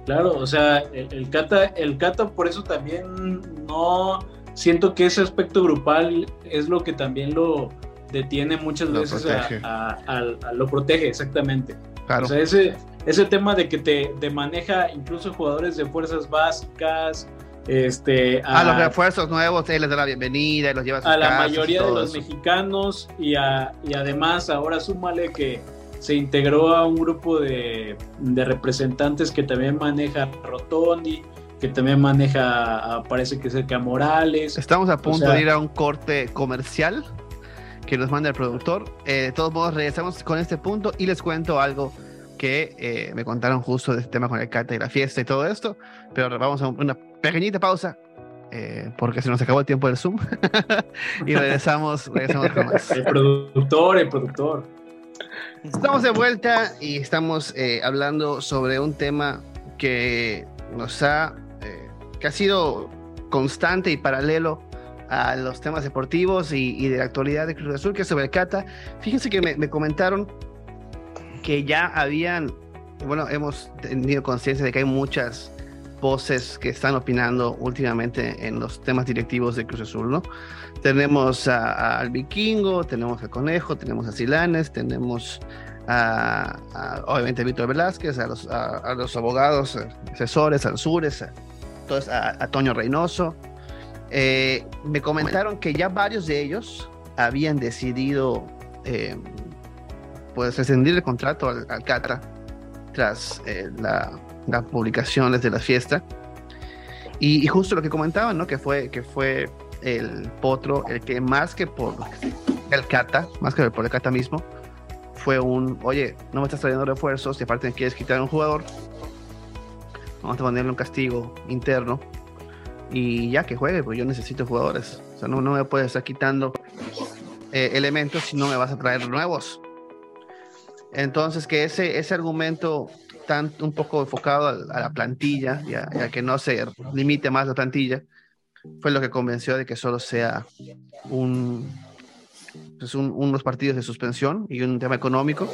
Claro, o sea, el, el Cata, el Cata por eso también no siento que ese aspecto grupal es lo que también lo detiene muchas Lo veces a- lo protege, exactamente. Claro. O sea, ese, ese tema de que te, te maneja incluso jugadores de fuerzas básicas, este, a los refuerzos nuevos, él les da la bienvenida y los lleva a sus a la mayoría de los eso. mexicanos y, a- y además ahora súmale que se integró a un grupo de, de representantes que también maneja Rotondi, que también maneja, parece que cerca Morales. Estamos a punto sea- de ir a un corte comercial que nos manda el productor. Eh, de todos modos, regresamos con este punto y les cuento algo que eh, me contaron justo de este tema con el cata y la fiesta y todo esto. Pero vamos a una pequeñita pausa eh, porque se nos acabó el tiempo del Zoom y regresamos, regresamos con más. El productor, el productor. Estamos de vuelta y estamos eh, hablando sobre un tema que nos ha, eh, que ha sido constante y paralelo a los temas deportivos y, y de la actualidad de Cruz Azul, que es sobre el Cata. Fíjense que me, me comentaron que ya habían, bueno, hemos tenido conciencia de que hay muchas voces que están opinando últimamente en los temas directivos de Cruz Azul, ¿no? Tenemos a- al Vikingo, tenemos al Conejo, tenemos a Silanes, tenemos a, obviamente a Víctor Velázquez, a los, a, los abogados, asesores, a los Sures, a, a Toño Reynoso. Eh, me comentaron que ya varios de ellos habían decidido eh, pues rescindir el contrato al, al tras eh, la, las publicaciones de la fiesta. Y, y justo lo que comentaban, ¿no? Que fue, que fue el Potro el que más que por el Cata, más que por el Cata mismo, fue un, oye, no me estás trayendo refuerzos y aparte me quieres quitar a un jugador, vamos a ponerle un castigo interno y ya que juegue, pues yo necesito jugadores. O sea, no, no me puedes estar quitando eh, elementos si no me vas a traer nuevos. Entonces, que ese, ese argumento tan un poco enfocado a, la plantilla y a, que no se limite más la plantilla, fue lo que convenció de que solo sea un, pues un- unos partidos de suspensión y un tema económico.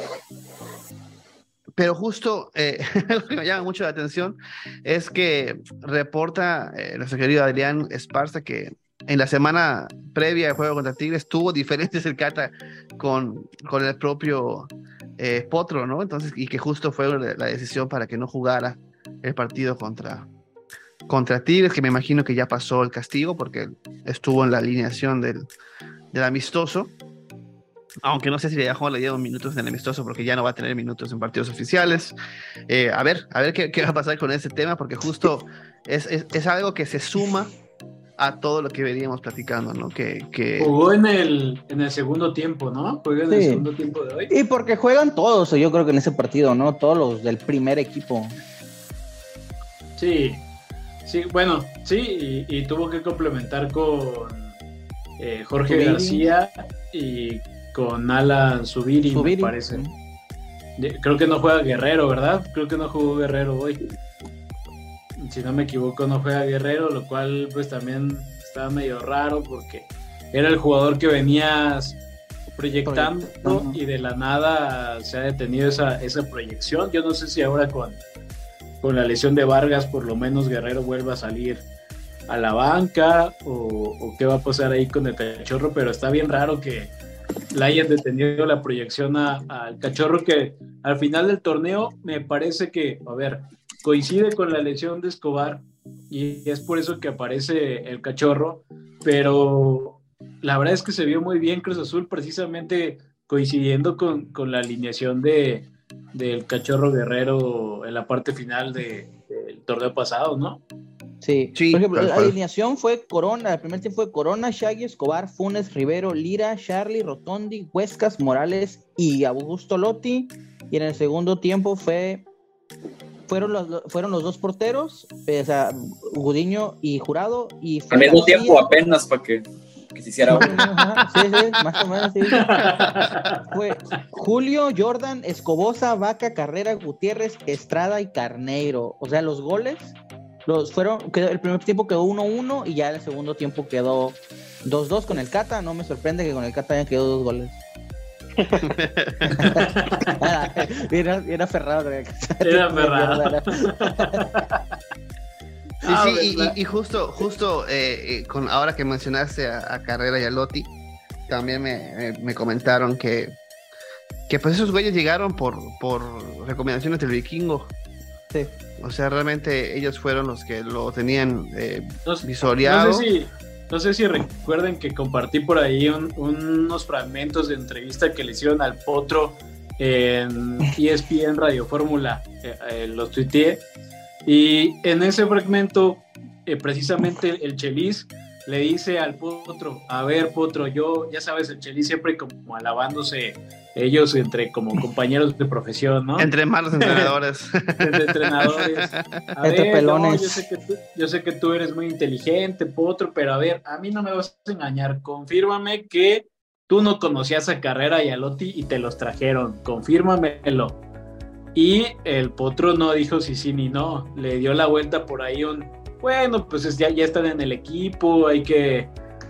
Pero justo eh, lo que me llama mucho la atención es que reporta eh, nuestro querido Adrián Esparza que en la semana previa al juego contra Tigres tuvo diferentes el Cata con, con el propio eh, Potro, ¿no? Entonces, y que justo fue la decisión para que no jugara el partido contra, contra Tigres, que me imagino que ya pasó el castigo porque estuvo en la alineación del, del amistoso. Aunque no sé si le dejó le dieron minutos en el amistoso porque ya no va a tener minutos en partidos oficiales. Eh, a ver, a ver qué, qué, va a pasar con ese tema porque justo es, es, es algo que se suma a todo lo que veníamos platicando, ¿no? Que, que... Jugó en el, en el segundo tiempo, ¿no? Juega en sí. el segundo tiempo de hoy. Y porque juegan todos, yo creo que en ese partido, ¿no? Todos los del primer equipo. Sí, sí, bueno, sí, y, y tuvo que complementar con eh, Jorge Subiri. García y con Alan Subiri, Subiri, me parece. Creo que no juega Guerrero, ¿verdad? Creo que no jugó Guerrero hoy si no me equivoco, no juega Guerrero, lo cual pues también estaba medio raro porque era el jugador que venías proyectando y de la nada se ha detenido esa, esa proyección. Yo no sé si ahora con, con la lesión de Vargas por lo menos Guerrero vuelva a salir a la banca o, o qué va a pasar ahí con el cachorro, pero está bien raro que le hayan detenido la proyección al cachorro que al final del torneo me parece que, a ver, coincide con la lesión de Escobar y es por eso que aparece el cachorro, pero la verdad es que se vio muy bien Cruz Azul precisamente coincidiendo con, con la alineación de, del cachorro guerrero en la parte final de, del torneo pasado, ¿no? Sí, sí por ejemplo, la alineación fue Corona, el primer tiempo fue Corona, Shaggy, Escobar, Funes, Rivero, Lira, Charlie, Rotondi, Huescas, Morales y Augusto Lotti. Y en el segundo tiempo fue fueron los, fueron los dos porteros, o sea, Gudiño y Jurado. Y Al mismo tiempo, apenas para que, que, se hiciera uno. Sí, sí, más o menos, sí. Fue Julio, Jordan, Escobosa, Vaca, Carrera, Gutiérrez, Estrada y Carneiro. O sea, los goles los fueron, quedó, el primer tiempo quedó 1-1 y ya el segundo tiempo quedó 2-2 con el Cata. No me sorprende que con el Cata hayan quedado dos goles. Era, era Ferrado. Era Ferrado. Sí, ah, sí, y, y, justo, justo eh, con ahora que mencionaste a, a, Carrera y a Lotti, también me, me, me, comentaron que, que pues esos güeyes llegaron por, por recomendaciones del vikingo. Sí. O sea, realmente ellos fueron los que lo tenían eh, no, visoreado. No sé si no sé si recuerden que compartí por ahí un, unos fragmentos de entrevista que le hicieron al Potro en ESPN Radio Fórmula, eh, eh, los tuiteé, y en ese fragmento, eh, precisamente el Chelis le dice al Potro, a ver Potro, yo, ya sabes, el Chelis siempre como alabándose ellos entre como compañeros de profesión, ¿no? Entre malos entrenadores. entre entrenadores. A entre ver, pelones. No, yo, sé que tú, yo sé que tú eres muy inteligente, Potro, pero a ver, a mí no me vas a engañar. Confírmame que tú no conocías a Carrera y a Lotti y te los trajeron. Confírmamelo. Y el Potro no dijo si sí ni no. Le dio la vuelta por ahí un, bueno, pues ya, ya están en el equipo, hay que,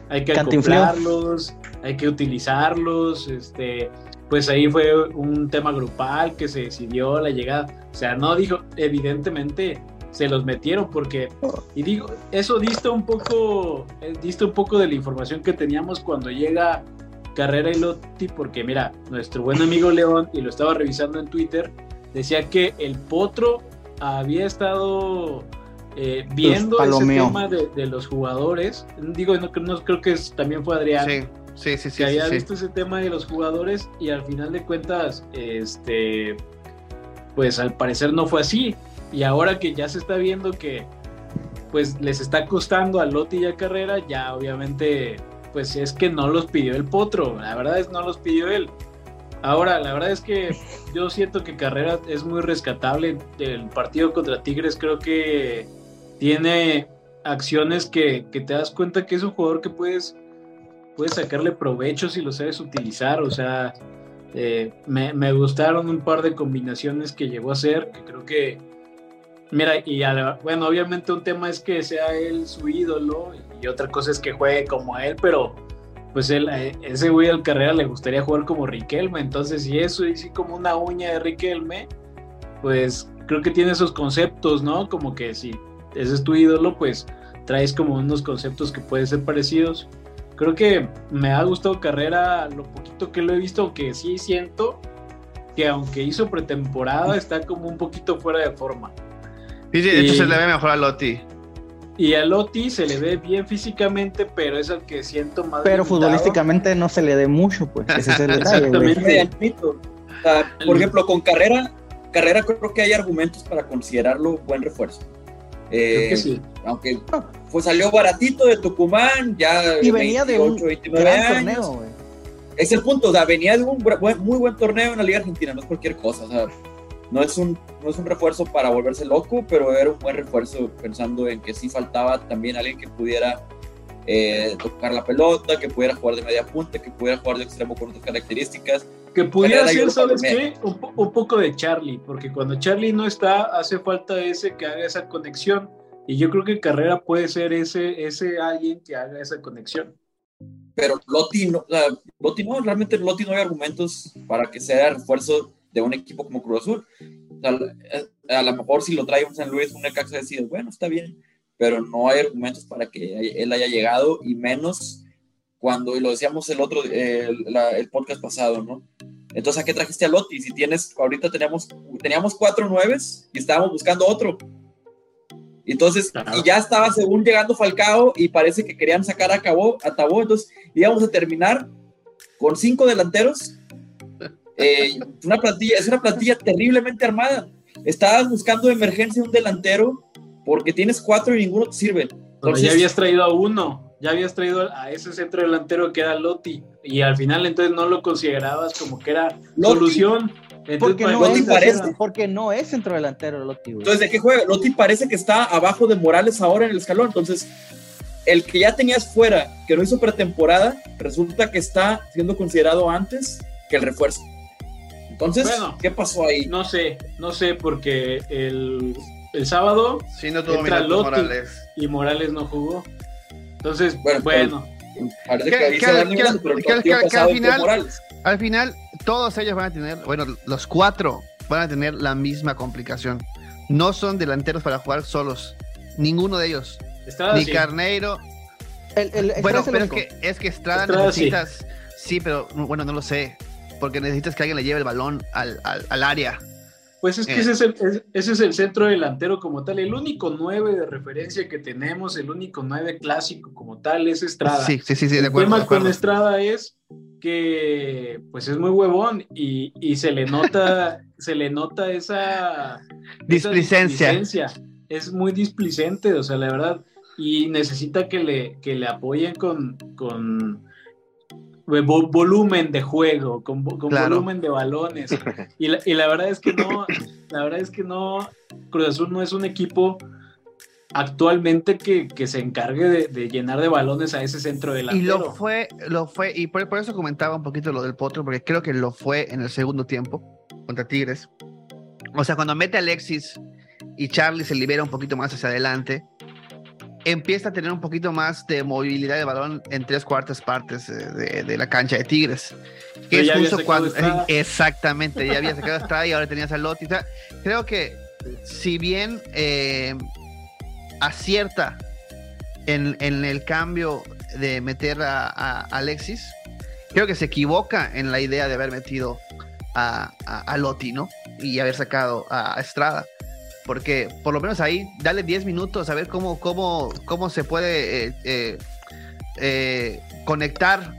hay que acoplarlos, hay que utilizarlos, este pues ahí fue un tema grupal que se decidió la llegada. O sea, no dijo, evidentemente se los metieron porque, y digo, eso dista un poco, eh, dista un poco de la información que teníamos cuando llega Carrera y Lotti, porque mira, nuestro buen amigo León, y lo estaba revisando en Twitter, decía que el Potro había estado eh, viendo ese tema de, de, los jugadores. Digo, no, no creo que es, también fue Adrián. Sí Sí, sí, sí. Que haya sí, visto sí. ese tema de los jugadores y al final de cuentas, este, pues al parecer no fue así. Y ahora que ya se está viendo que pues les está costando a Lotti y a Carrera, ya obviamente pues es que no los pidió el Potro, la verdad es no los pidió él. Ahora, la verdad es que yo siento que Carrera es muy rescatable. El partido contra Tigres creo que tiene acciones que, que te das cuenta que es un jugador que puedes puedes sacarle provecho si lo sabes utilizar. O sea, eh, me, me, gustaron un par de combinaciones que llegó a hacer, que creo que, mira, y bueno, obviamente un tema es que sea él su ídolo y otra cosa es que juegue como él, pero pues él, ese güey al carrera le gustaría jugar como Riquelme, entonces si eso es como una uña de Riquelme, pues creo que tiene esos conceptos, ¿no? Como que si ese es tu ídolo, pues traes como unos conceptos que pueden ser parecidos. Creo que me ha gustado Carrera lo poquito que lo he visto, que sí siento que aunque hizo pretemporada está como un poquito fuera de forma. Sí, sí, de hecho se le ve mejor a Lotti. Y a Lotti se le ve bien físicamente, pero es el que siento más. Pero futbolísticamente no se le dé mucho, pues. Ese es el detalle, Exactamente. O sea, por ejemplo, con Carrera, Carrera creo que hay argumentos para considerarlo buen refuerzo. Creo que Eh, sí. Aunque pues salió baratito de Tucumán, ya Y venía de un 28, 29 gran años. torneo, güey. Es el punto, o sea, venía de un buen- muy buen torneo en la Liga Argentina, no es cualquier cosa, o sea, no es un, no es un refuerzo para volverse loco, pero era un buen refuerzo pensando en que sí faltaba también alguien que pudiera eh, tocar la pelota, que pudiera jugar de media punta, que pudiera jugar de extremo con otras características. Que pudiera ser, ¿sabes qué? Un, un poco de Charlie, porque cuando Charlie no está, hace falta ese que haga esa conexión. Y yo creo que Carrera puede ser ese, ese alguien que haga esa conexión. Pero Lotti no, o sea, Lotti no, realmente Lotti no hay argumentos para que sea refuerzo de un equipo como Cruz Azul. O sea, a, a lo mejor si lo trae un San Luis, un Necaxa, decide, bueno, está bien, pero no hay argumentos para que él haya llegado y menos cuando, y lo decíamos el otro, el, la- el podcast pasado, ¿no? Entonces, ¿a qué trajiste a Lotti? Si tienes, ahorita teníamos, teníamos cuatro nueves y estábamos buscando otro. Entonces, Claro. y ya estaba según llegando Falcao y parece que querían sacar a Cabo, a Tabó, entonces íbamos a terminar con cinco delanteros. Eh, una plantilla, es una plantilla terriblemente armada. Estabas buscando de emergencia un delantero porque tienes cuatro y ninguno te sirve. Entonces, ya habías traído a uno, ya habías traído a ese centro delantero que era Lotti. Y al final entonces no lo considerabas como que era Lotti. solución. Entonces, Porque no, Lotti mí es, parece- porque no es centro delantero Lotti, güey. entonces, ¿de qué juega? Lotti parece que está abajo de Morales ahora en el escalón. Entonces, el que ya tenías fuera, que no hizo pretemporada, resulta que está siendo considerado antes que el refuerzo. Entonces, Bueno. ¿qué pasó ahí? No sé, no sé, porque el, el sábado Sí, no tuvo Entra minutos Lotti. Morales. y Morales no jugó. Entonces, Bueno, Parece Que- que que- que- al final- Morales. Al final, todos ellos van a tener, bueno, los cuatro van a tener la misma complicación. No son delanteros para jugar solos. Ninguno de ellos. Estrada Ni sí. Carneiro. El, Bueno, pero es que, es que Estrada, Estrada sí. necesitas. Sí. pero bueno, no lo sé. Porque necesitas que alguien le lleve el balón al, al- al área. Pues es que Eh. ese, es el, es- ese es el centro delantero como tal, el único 9 de referencia que tenemos, el único 9 clásico como tal es Estrada. Sí, sí, sí, sí, de el acuerdo. tema de acuerdo. con Estrada es que pues es muy huevón y, y se le nota, se le nota esa, esa Displicencia. Es muy displicente, o sea, la verdad, y necesita que le, que le apoyen con, con volumen de juego, con, vo- con Claro. volumen de balones. Y la, y la verdad es que no, la verdad es que no, Cruz Azul no es un equipo actualmente que, que se encargue de, de llenar de balones a ese centro Y delantero. lo fue, lo fue, y por, por eso comentaba un poquito lo del Potro, porque creo que lo fue en el segundo tiempo contra Tigres. O sea, cuando mete a Alexis y Charlie se libera un poquito más hacia adelante, empieza a tener un poquito más de movilidad de balón en tres cuartas partes eh, de, de la cancha de Tigres. Que es justo cuando. Exactamente, ya había sacado a Estrada y ahora tenías a Lotti. O sea, creo que si bien eh, acierta en, en el cambio de meter a, a Alexis, creo que se equivoca en la idea de haber metido a, a, a Lotti, ¿no? Y haber sacado a Estrada. Porque por lo menos ahí, dale 10 minutos a ver cómo, cómo, cómo se puede eh, eh, eh, conectar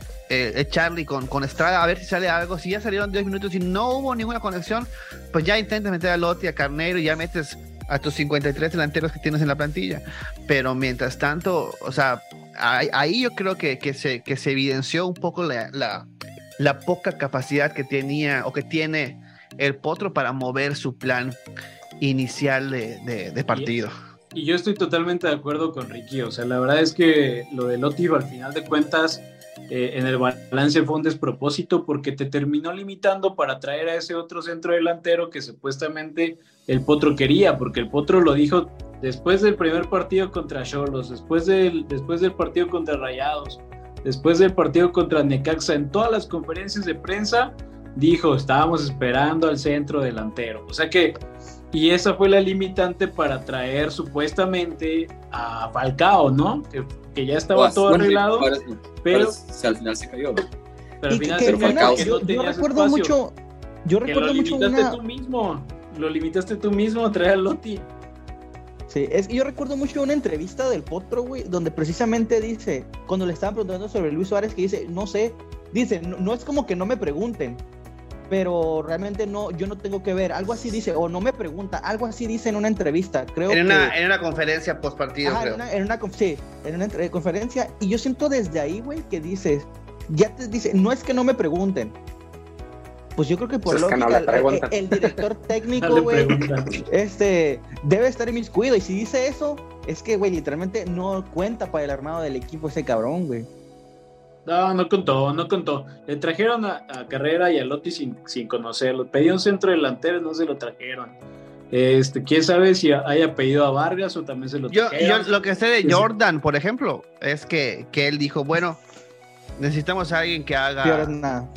Charlie con, con Estrada, a ver si sale algo. Si ya salieron 10 minutos y no hubo ninguna conexión, pues ya intentas meter a Lotti, a Carnero y ya metes a tus 53 delanteros que tienes en la plantilla. Pero mientras tanto, o sea, ahí, yo creo que, que, se, que se evidenció un poco la, la poca capacidad que tenía o que tiene el Potro para mover su plan inicial de, de, de partido. Y yo estoy totalmente de acuerdo con Ricky. O sea, la verdad es que lo de Lotti, al final de cuentas, eh, en el balance fue un despropósito porque te terminó limitando para traer a ese otro centro delantero que supuestamente el Potro quería, porque el Potro lo dijo después del primer partido contra Cholos, después del, después del partido contra Rayados, después del partido contra Necaxa, en todas las conferencias de prensa, dijo, estábamos esperando al centro delantero. O sea que Y esa fue la limitante para traer supuestamente a Falcao, ¿no? Que, que ya estaba Pues, todo bueno, arreglado, parece- pero, parece- al final se cayó. pero al final que se que yo, no yo recuerdo espacio, mucho, yo que lo recuerdo mucho limitaste una, tú mismo, lo limitaste tú mismo a traer a Lotti. Sí, es que yo recuerdo mucho una entrevista del Potro, güey, donde precisamente dice, cuando le estaban preguntando sobre Luis Suárez, que dice, no sé, dice, no, no es como que no me pregunten, pero realmente no, yo no tengo que ver, algo así dice, o no me pregunta, algo así dice en una entrevista, creo En que... una, en una conferencia post partido, Ajá, creo. en una, en una sí, en una entre- conferencia, y yo siento desde ahí, güey, que dices, ya te dice, no es que no me pregunten. Pues yo creo que por Es que no lógica, le el- director técnico, güey, este, debe estar en mis cuidos. Y si dice eso, es que, güey, literalmente no cuenta para el armado del equipo ese cabrón, güey. No, no contó, no contó. Le trajeron a, a Carrera y a Lotti sin, sin conocerlo. Pedía un centro delantero, no se lo trajeron. Este, quién sabe si haya pedido a Vargas o también se lo Yo, yo trajeron. lo que sé de. Jordan, por ejemplo, es que, que él dijo, bueno, necesitamos a alguien que haga... Nada.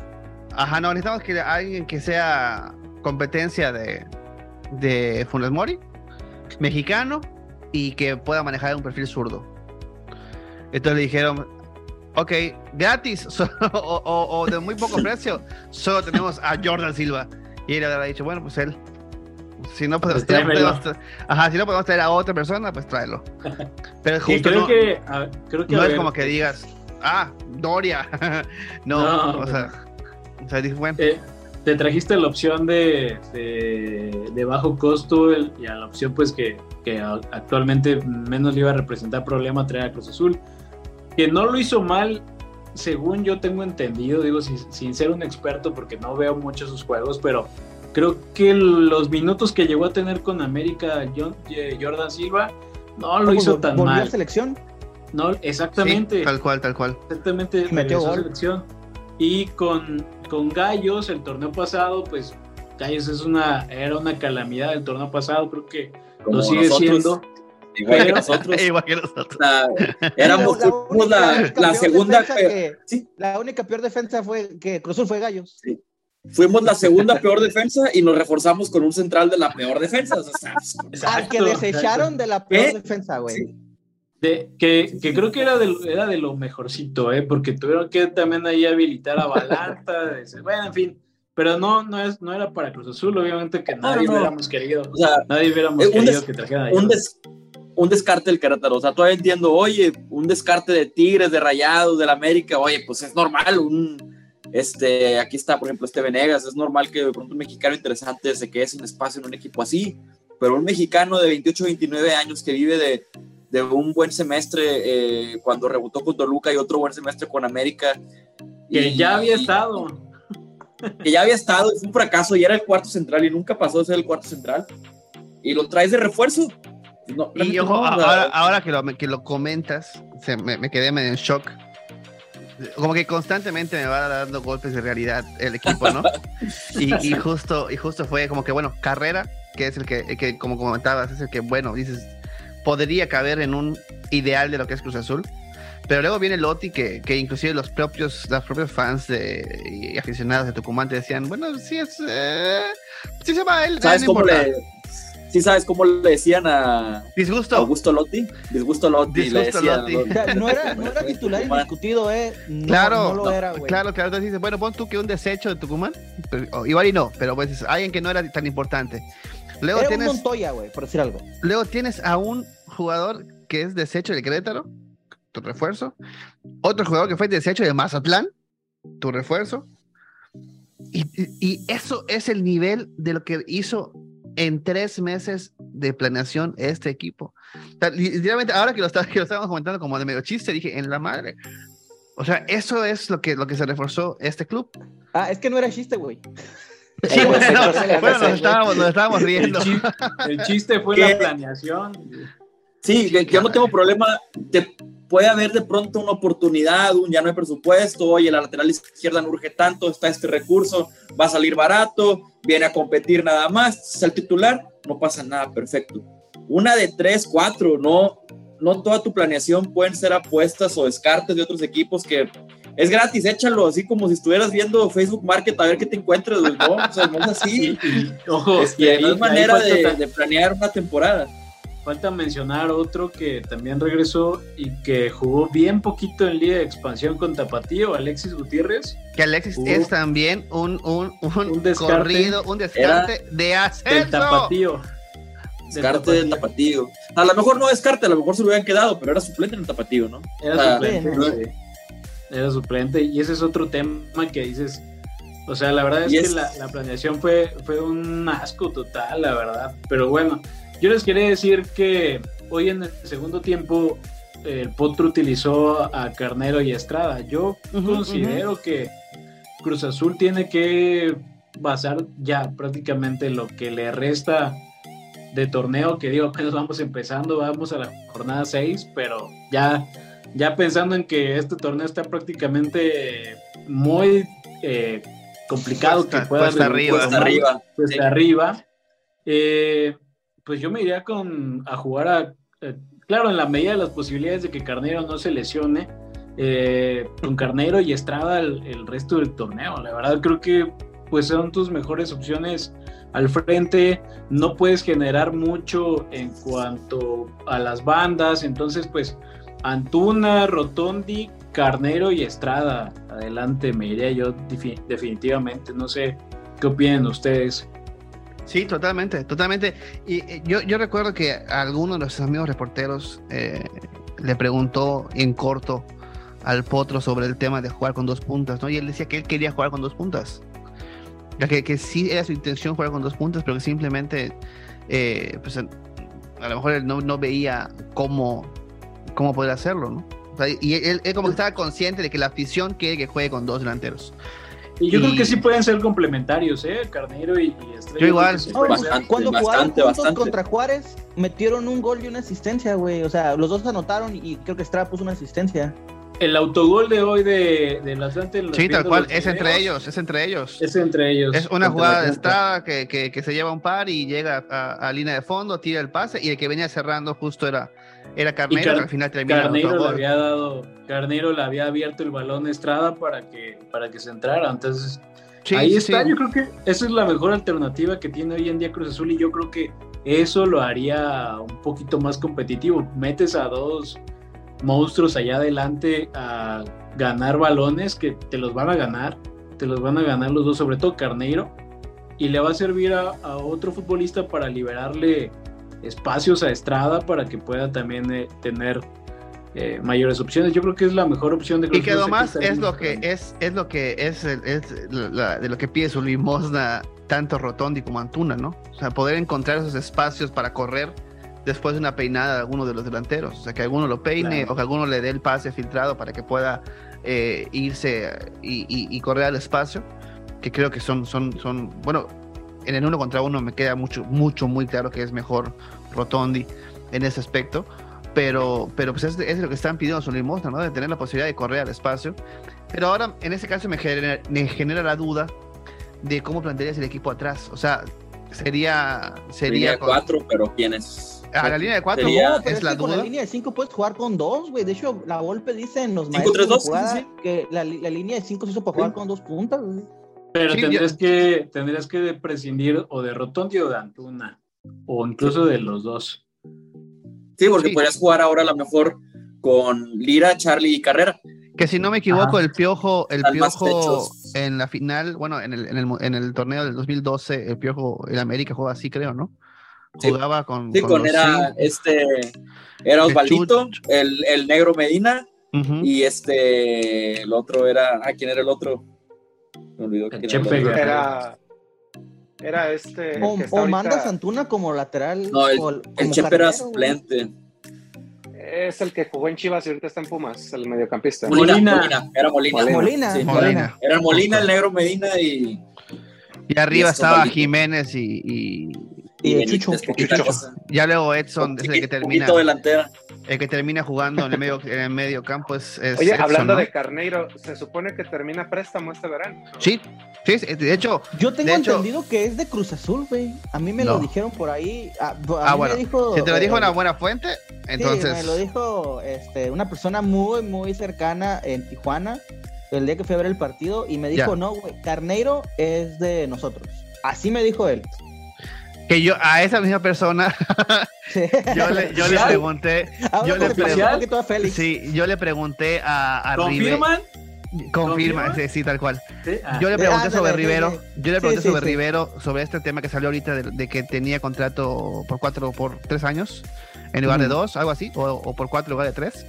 Ajá, no, necesitamos que alguien que sea competencia de, de Funes Mori, mexicano, y que pueda manejar un perfil zurdo. Entonces le dijeron, ok, gratis so- o, o- o de muy poco precio, solo tenemos a Jordan Silva. Y él habrá dicho, bueno, pues él. Si no, podemos, Pues tráemelo. podemos tra- ajá, si no podemos traer a otra persona, pues tráelo. Pero justo creo no, que, a- creo que no es ver, como que digas, ah, Doria. no, No, o sea, o sea, dije, bueno. eh, te trajiste la opción de, de, de bajo costo el- y a la opción pues que, que actualmente menos le iba a representar problema traer a Cruz Azul. Que no lo hizo mal, según yo tengo entendido, digo sin, sin ser un experto porque no veo mucho sus juegos, pero creo que los minutos que llegó a tener con América John- eh, Jordan Silva no lo ¿Cómo hizo tan volvió a mal. selección? No, exactamente. Sí, tal cual, tal cual. Exactamente, Metió gol. selección. Y con, con Gallos, el torneo pasado, pues Gallos es una, era una calamidad el torneo pasado, creo que Como lo sigue nosotros, siendo. Igual que nosotros. Igual que nosotros. la- éramos La- segunda que- sí. La única peor defensa fue que Cruz Azul fue Gallos. fuimos la segunda peor defensa y nos reforzamos con un central de la peor defensa. O sea, Al que desecharon de la peor ¿Eh? defensa, güey. Sí. De, que, que creo que era de, era de lo mejorcito, ¿eh? porque tuvieron que también ahí habilitar a Balanta. bueno, en fin. Pero no, no, es, no era para Cruz Azul, obviamente que nadie no. hubiéramos querido. o sea, Nadie hubiéramos Eh, querido que trajeran a un, des- un descarte del Querétaro. O sea, todavía entiendo, oye, un descarte de Tigres, de Rayados, del América, oye, pues es normal. Un, este, aquí está, por ejemplo, este Venegas. Es normal que de pronto un mexicano interesante se quede sin espacio en un equipo así. Pero un mexicano de 28, 29 años que vive de, de un buen semestre eh, cuando rebotó con Toluca y otro buen semestre con América. Que y- ya había estado. que ya había estado, fue un fracaso y era el cuarto central y nunca pasó de ser el cuarto central. Y lo traes de refuerzo. No, Y ojo, no, ahora, ahora que, lo, que lo comentas, se- me, me quedé medio en shock. Como que constantemente me va dando golpes de realidad el equipo, ¿no? Y, y justo, y justo fue como que, bueno, Carrera, que es el que, el que, como comentabas, es el que, bueno, dices, podría caber en un ideal de lo que es Cruz Azul. Pero luego viene Lotti, que, que inclusive los propios, los propios fans de, y aficionados de Tucumán te decían, bueno, sí es... Eh, sí se va él. ¿Sabes no cómo importa". le, sí sabes cómo le decían a Disgusto. Augusto Lotti? Disgusto Lotti. Disgusto Lotti. ¿no? O sea, no era, no era titular indiscutido, ¿eh? No, Claro, no lo era, güey. Claro, claro, entonces dices, bueno, pon tú que un desecho de Tucumán, pero- igual y no, pero pues alguien que no era tan importante. Luego Era un tienes, Montoya, güey, por decir algo. luego tienes a un jugador que es desecho de Querétaro, tu refuerzo, otro jugador que fue desecho de Mazatlán, tu refuerzo, y eso es el nivel de lo que hizo en tres meses de planeación este equipo. O sea, li- literalmente, ahora que lo, está- que lo estábamos comentando como de medio chiste, dije, en la madre. O sea, eso es lo que, lo que se reforzó este club. Ah, es que no era chiste, güey. Sí, Bueno, bueno, nos estábamos, nos estábamos El, riendo. chi- el chiste fue ¿Qué? la planeación. Sí, yo no tengo problema. Te puede haber de pronto una oportunidad, un ya no hay presupuesto, oye, la lateral izquierda no urge tanto, está este recurso, va a salir barato, viene a competir nada más, es el titular, no pasa nada, perfecto. Una de tres, cuatro, no, no toda tu planeación pueden ser apuestas o descartes de otros equipos que es gratis, échalo, así como si estuvieras viendo Facebook Market a ver qué te encuentras. No, o sea, no es así. Ojo, Es- y y ahí- no manera de planear una temporada. Falta mencionar otro que también regresó y que jugó bien poquito en Liga de Expansión con Tapatío, Alexis Gutiérrez, Que Alexis Uf. es también un, un, un, Un descarte. corrido, un descarte de del ascenso. Tapatío. Descarte del tapatío. A lo mejor no descarte, a lo mejor se lo hubieran quedado, pero era suplente en el tapatío, ¿no? Era Ah, suplente. no. sí. Era suplente. Y ese es otro tema que dices. O sea, la verdad es que la, la planeación fue, fue un asco total, la verdad. Pero bueno, yo les quería decir que hoy en el segundo tiempo el Potro utilizó a Carnero y Estrada. Yo considero que Cruz Azul tiene que basar ya prácticamente lo que le resta de torneo, que digo, apenas vamos empezando, vamos a la jornada 6, pero ya, ya pensando en que este torneo está prácticamente muy eh, complicado Cuesta- que pueda cuesta arriba. Cuesta arriba. desde Sí. arriba, eh, pues yo me iría con a jugar a, eh, claro, en la medida de las posibilidades de que Carnero no se lesione, eh, con Carnero y Estrada el, el resto del torneo. La verdad creo que pues son tus mejores opciones al frente, no puedes generar mucho en cuanto a las bandas, entonces pues Antuna, Rotondi, Carnero y Estrada, adelante me iría yo defi- definitivamente, no sé qué opinan ustedes. Sí, totalmente, totalmente. Y eh, yo, yo recuerdo que alguno de nuestros amigos reporteros eh, le preguntó en corto al Potro sobre el tema de jugar con dos puntas, ¿no? Y él decía que él quería jugar con dos puntas. Que, que sí era su intención jugar con dos puntas, pero que simplemente, eh, pues, a lo mejor él no, no veía cómo, cómo poder hacerlo, ¿no? O sea, y él, él como que estaba consciente de que la afición quiere que juegue con dos delanteros. Y yo Y- creo que sí pueden ser complementarios, ¿eh? Carnero y, y Estrella. Yo igual. sí. Bastante, cuando jugaron bastante, juntos bastante. contra Juárez, metieron un gol y una asistencia, güey. O sea, los dos anotaron y creo que Estrada puso una asistencia. El autogol de hoy de, del Atlante. Sí, tal cual, es entre ellos, es entre ellos. Es entre ellos. Es una jugada de. Estrada que, que, que se lleva un par y llega a, a línea de fondo, tira el pase y el que venía cerrando justo era, era Carnero, Car- que al final termina Carnero le había dado, Carnero le había abierto el balón a Estrada para que, para que se entrara. Entonces, Sí, ahí sí, está. sí. Yo creo que esa es la mejor alternativa que tiene hoy en día Cruz Azul y yo creo que eso lo haría un poquito más competitivo. Metes a dos monstruos allá adelante a ganar balones que te los van a ganar, te los van a ganar los dos, sobre todo Carneiro, y le va a servir a, a otro futbolista para liberarle espacios a Estrada para que pueda también eh, tener eh, mayores opciones. Yo creo que es la mejor opción de Y que está es lo que es, es lo que es, es la- de lo que pide su limosna tanto Rotondi como Antuna, ¿no? O sea, poder encontrar esos espacios para correr después de una peinada de alguno de los delanteros. O sea, que alguno lo peine Claro. o que alguno le dé el pase filtrado para que pueda eh, irse y, y- y correr al espacio. Que creo que son, son, son, bueno, en el uno contra uno me queda mucho, mucho, muy claro que es mejor Rotondi en ese aspecto. Pero, pero pues es, es lo que están pidiendo su limosna, ¿no? De tener la posibilidad de correr al espacio. Pero ahora, en ese caso, me genera, me genera la duda de cómo plantearías el equipo atrás. O sea, sería. Línea sería de con- cuatro, pero ¿quiénes? a la línea de cuatro Sería- es la que con duda. la línea de 5 puedes jugar con dos, güey. De hecho, la Volpe dice en los Cinco, maestros tres, de dos, sí, jugada sí, que la, la línea de 5 se hizo para jugar Sí. con dos puntas, güey. Pero Sí, tendrías, que, tendrías que prescindir o de Rotondi o de Antuna, o incluso de los dos. Sí, porque Sí. podrías jugar ahora a lo mejor con Lira, Charlie y Carrera. Que si no me equivoco, Ajá. el piojo, el piojo en la final, bueno, en el, en, el, en el torneo del 2012, el piojo en América jugaba así, creo, ¿no? Sí. Jugaba con. Sí, con era este, era El Osvaldito, el, el negro Medina, y este, el otro era, ah, ¿quién era el otro? Me olvidó el Chepe. Era, era este. O, que está o ahorita- mandas a Antuna como lateral. No, el- o El como Chepe era suplente. Es el que jugó en Chivas y ahorita está en Pumas, el mediocampista. Molina. Molina, Molina, era Molina. Molina. Molina, Sí, Molina. Era Molina, el negro Medina y, Y arriba Y estaba. Jiménez y, y Y Benítez, Chucho. ya luego Edson, es el que termina, poquito delantera. El que termina jugando en el medio, en el medio campo es, es Oye, Edson, hablando ¿no? de Carneiro, se supone que termina préstamo este verano. ¿no? Sí, sí, sí, de hecho, Yo tengo hecho- entendido que es de Cruz Azul, güey. A mí me No. lo dijeron por ahí. A, a Ah, mí bueno, me dijo, si te lo dijo eh, una buena fuente, sí, entonces me lo dijo este, una persona muy, muy cercana en Tijuana. el día que fui a ver el partido y me dijo, Ya. no, güey, Carneiro es de nosotros. Así me dijo él. Que yo, a esa misma persona, yo le, yo le pregunté, Yo le pregunté sí, yo le pregunté a, a ¿Confirman? Confirma, ¿Confirma? sí, sí, tal cual. Sí, ah. Yo le Eh, pregunté sobre Rivero, yo le pregunté sí, sobre sí. Rivero, sobre este tema que salió ahorita de, de que tenía contrato por cuatro, por tres años, en lugar de Ujú. dos, algo así, o, o por cuatro en lugar de tres.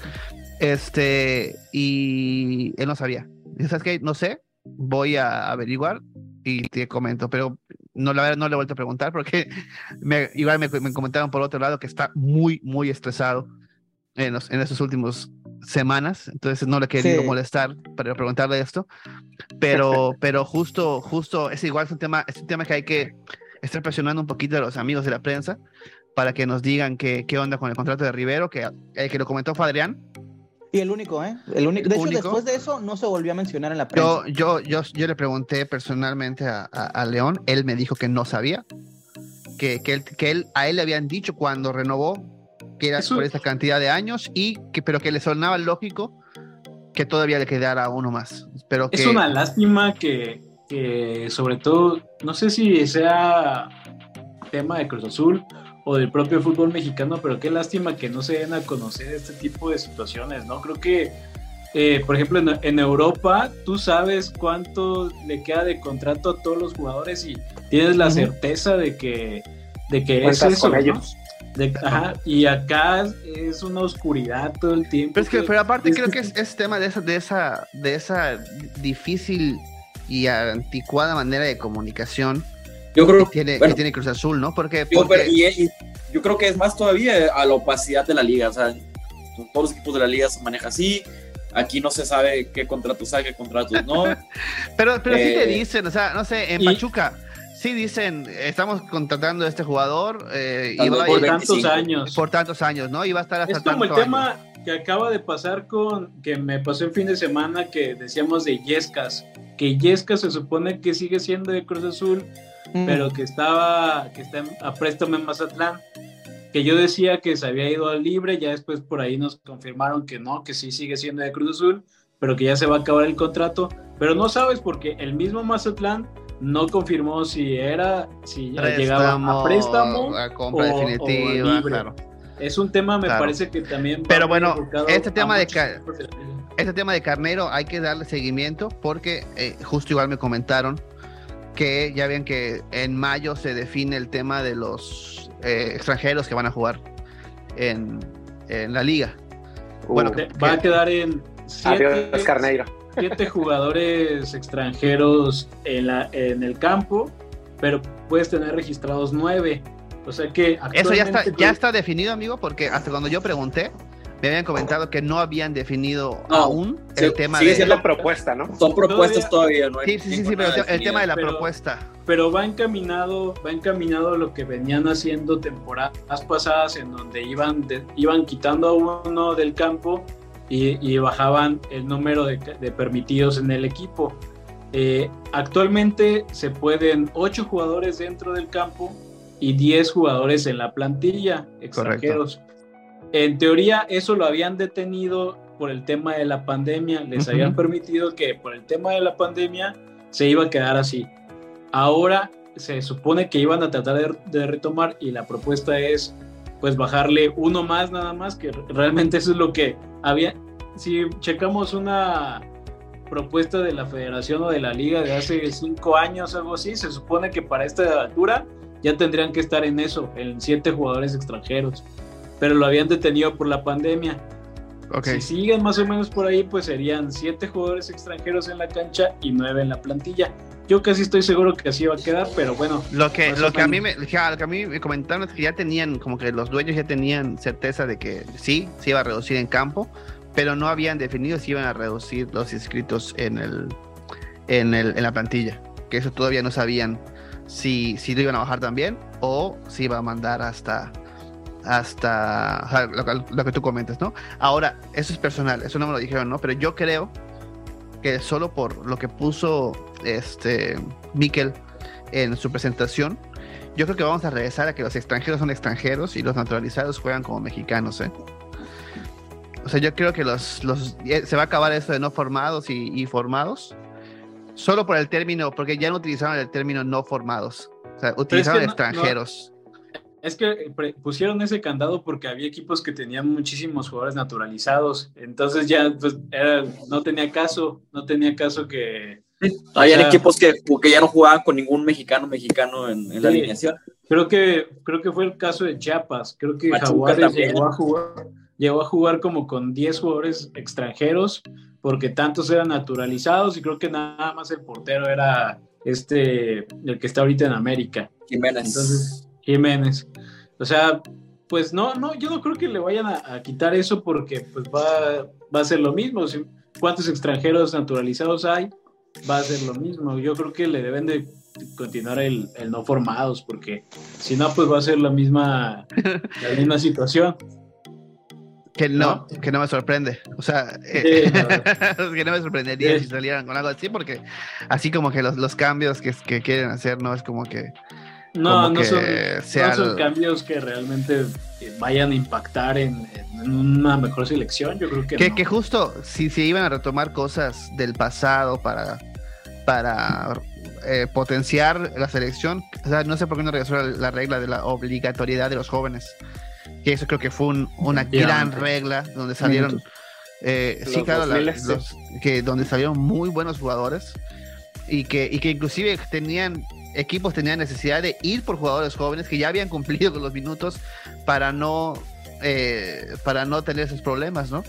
Este, y él no sabía. Dice, ¿sabes qué? No sé, voy a averiguar y te comento, pero no, la verdad no le he vuelto a preguntar porque me, igual me, me comentaron por otro lado que está muy, muy estresado en, los, en esas últimas semanas, entonces no le he querido Sí. molestar para preguntarle esto, pero, pero justo, justo, es igual, es un tema, es un tema que hay que estar presionando un poquito a los amigos de la prensa para que nos digan qué, qué onda con el contrato de Rivero, que el que lo comentó fue Adrián. Y el único, ¿eh? El único. De hecho, Único. después de eso no se volvió a mencionar en la prensa. Yo, yo, yo, yo le pregunté personalmente a, a- a León, él me dijo que no sabía, que, que, él, que él, a él le habían dicho cuando renovó que era Eso- por esa cantidad de años y que, pero que le sonaba lógico que todavía le quedara uno más. Pero que, Es una lástima que, que, sobre todo, no sé si sea tema de Cruz Azul o del propio fútbol mexicano, pero qué lástima que no se den a conocer este tipo de situaciones, ¿no? Creo que, eh, por ejemplo, en, en Europa, tú sabes cuánto le queda de contrato a todos los jugadores y tienes la certeza de que, de que es eso, con ¿no? ellos. De- ajá, y acá es una oscuridad todo el tiempo. Pero, es que, pero aparte creo que- que es, es tema de esa, de esa, de esa difícil y anticuada manera de comunicación Yo que creo, tiene, bueno, que tiene Cruz Azul, ¿no? Porque, yo, porque pero- y- y yo creo que es más todavía a la opacidad de la liga. O sea, todos los equipos de la liga se maneja así. Aquí no se sabe qué contratos hay, qué contratos no. Pero, pero sí te Eh, dicen, o sea, no sé, en y- Pachuca, sí dicen, estamos contratando a este jugador eh, va- por y- tantos 25. años. por tantos años, ¿no? Y va a estar hasta Es como el tanto tema años. que acaba de pasar con, que me pasó el fin de semana, que decíamos de Yescas, que Yescas se supone que sigue siendo de Cruz Azul, Mm. pero que estaba, que está en- a préstamo en Mazatlán, que yo decía que se había ido al libre, ya después por ahí nos confirmaron que no, que sí sigue siendo de Cruz Azul, pero que ya se va a acabar el contrato, pero no sabes porque el mismo Mazatlán no confirmó si era, si ya llegaba a préstamo a compra o- o definitiva, libre. claro. es un tema, me Claro. parece que también. Pero bueno, este a tema de. Este tema de Carnero hay que darle seguimiento porque eh, justo igual me comentaron que ya ven que en mayo se define el tema de los eh, extranjeros que van a jugar en, en la liga. Bueno, Uh, que- Va a quedar en siete, adiós, Carneiro. siete jugadores extranjeros en, la, en el campo, pero puedes tener registrados nueve. O sea que Eso ya está, ya está definido, amigo, porque hasta cuando yo pregunté, me habían comentado que no habían definido No, aún el sí, tema sigue de... Es la propuesta, ¿no? Son propuestas todavía, ¿no? hay- Sí, sí, sí, pero el, te- el tema de la pero- propuesta. pero va encaminado, va encaminado a lo que venían haciendo temporadas pasadas en donde iban, de- iban quitando a uno del campo y, y bajaban el número de, de permitidos en el equipo. Eh, actualmente se pueden 8 jugadores dentro del campo y 10 jugadores en la plantilla extranjeros. En teoría eso lo habían detenido por el tema de la pandemia, les habían permitido que por el tema de la pandemia se iba a quedar así. Ahora se supone que iban a tratar de, de retomar y la propuesta es pues bajarle uno más nada más, que realmente eso es lo que había. Si checamos una propuesta de la federación o de la liga de hace cinco años algo así, se supone que para esta altura ya tendrían que estar en eso, en siete jugadores extranjeros, pero lo habían detenido por la pandemia. Ok. Si siguen más o menos por ahí, pues serían siete jugadores extranjeros en la cancha y nueve en la plantilla. Yo casi estoy seguro que así va a quedar, pero bueno, Lo que, lo que a mí me, ja, lo que a mí me comentaron es que ya tenían, como que los dueños ya tenían certeza de que sí, se iba a reducir en campo, pero no habían definido si iban a reducir los inscritos en el, en el, en la plantilla. Que eso todavía no sabían si, si lo iban a bajar también o si iba a mandar hasta hasta o sea, lo, que- lo que tú comentas, ¿no? Ahora, eso es personal, eso no me lo dijeron, ¿no? Pero yo creo que solo por lo que puso este Miquel en su presentación, yo creo que vamos a regresar a que los extranjeros son extranjeros y los naturalizados juegan como mexicanos, ¿eh? O sea, yo creo que los, los se va a acabar esto de no formados y, y formados. Solo por el término, porque ya no utilizaron el término no formados. O sea, utilizaron no- extranjeros. Es que eh, pusieron ese candado porque había equipos que tenían muchísimos jugadores naturalizados. Entonces ya pues, era- no tenía caso, no tenía caso que... Habían O sea- equipos que, que ya no jugaban con ningún mexicano mexicano en, en la Sí. alineación. Creo que, creo que fue el caso de Chiapas. Creo que Jaguares también. llegó a, jugar, llegó a jugar como con 10 jugadores extranjeros porque tantos eran naturalizados y creo que nada más el portero era este, el que está ahorita en América. Jiménez. Entonces, Jiménez. O sea, pues no, no, yo no creo que le vayan a, a quitar eso porque pues va, va a ser lo mismo. Si- ¿Cuántos extranjeros naturalizados hay? Va a ser lo mismo. Yo creo que le deben de continuar el, el no formados porque si no, pues va a ser la misma, la misma situación. Que no, que no me sorprende. O sea, eh, que no me sorprendería Sí. si salieran con algo así, porque así como que los, los cambios que, que quieren hacer, no es como que. No, Como no que son, sea no son el- cambios que realmente eh, vayan a impactar en, en una mejor selección. Yo creo que, Que, no. que justo si se iban a retomar cosas del pasado para, para eh, potenciar la selección, o sea, no sé por qué no regresó la, la regla de la obligatoriedad de los jóvenes. Que eso creo que fue un- una gran regla donde salieron. Eh, sí, Los claro, la- 2000, sí. los- que donde salieron muy buenos jugadores y que, y que inclusive tenían equipos tenían necesidad de ir por jugadores jóvenes que ya habían cumplido con los minutos para no eh, para no tener esos problemas, ¿no?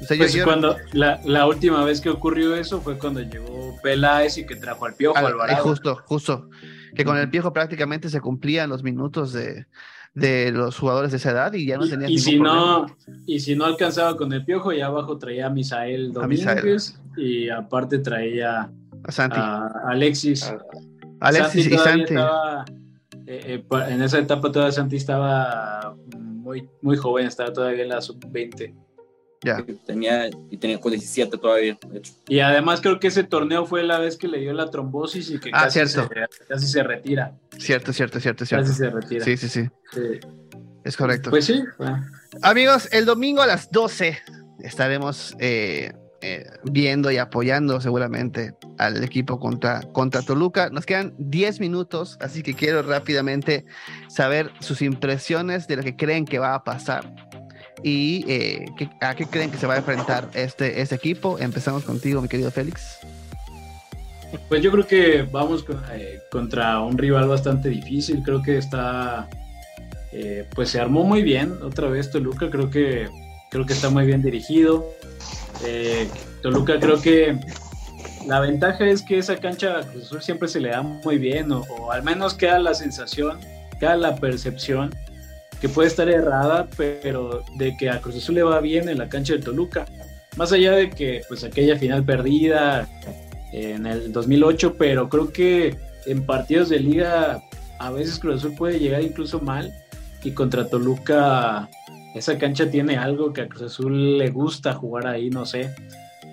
O sea, yo- Pues yo- cuando la, la última vez que ocurrió eso fue cuando llegó Peláez y que trajo al Piojo al- Alvarado. eh, justo, justo, que con el Piojo prácticamente se cumplían los minutos de, de los jugadores de esa edad y ya no Y- tenían y, ningún si problema. no y si no alcanzaba con el Piojo, ya abajo traía a Misael A Misael. Domínguez y aparte traía a Santi, a Alexis. Ah, Alexis Santi y Santi. estaba, eh, eh, en esa etapa todavía Santi estaba muy, muy joven, estaba todavía en la sub-20. Ya. Tenía, y tenía con 17 todavía, de hecho. Y además creo que ese torneo fue la vez que le dio la trombosis y que Ah, casi, cierto. Se, casi se retira. Cierto, cierto, cierto, cierto. Casi se retira. Sí, sí, sí, Sí. es correcto. Pues sí. bueno. Amigos, el domingo a las 12 estaremos eh, eh, viendo y apoyando seguramente al equipo contra, contra Toluca. Nos quedan 10 minutos, así que quiero rápidamente saber sus impresiones de lo que creen que va a pasar y eh, a qué creen que se va a enfrentar este, este equipo. Empezamos contigo, mi querido Félix. Pues yo creo que vamos eh, contra un rival bastante difícil. Creo que está, pues se armó muy bien otra vez Toluca. Creo que creo que está muy bien dirigido. Eh, Toluca creo que la ventaja es que esa cancha a Cruz Azul siempre se le da muy bien, o, o al menos queda la sensación, queda la percepción que puede estar errada, pero de que a Cruz Azul le va bien en la cancha de Toluca. Más allá de que pues aquella final perdida en el 2008, pero creo que en partidos de liga a veces Cruz Azul puede llegar incluso mal y contra Toluca esa cancha tiene algo que a Cruz Azul le gusta jugar ahí, no sé.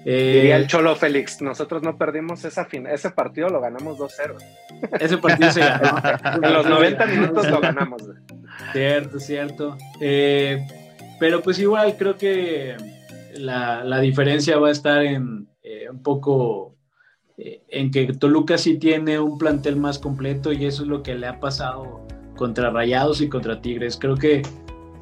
Eh, Diría el Cholo Félix, nosotros no perdimos esa fin ese partido, lo ganamos 2-0. ese partido se ganó. En los 90 minutos lo ganamos. Cierto, cierto. Eh, pero pues igual creo que la, la diferencia va a estar en eh, un poco en que Toluca sí tiene un plantel más completo y eso es lo que le ha pasado contra Rayados y contra Tigres. Creo que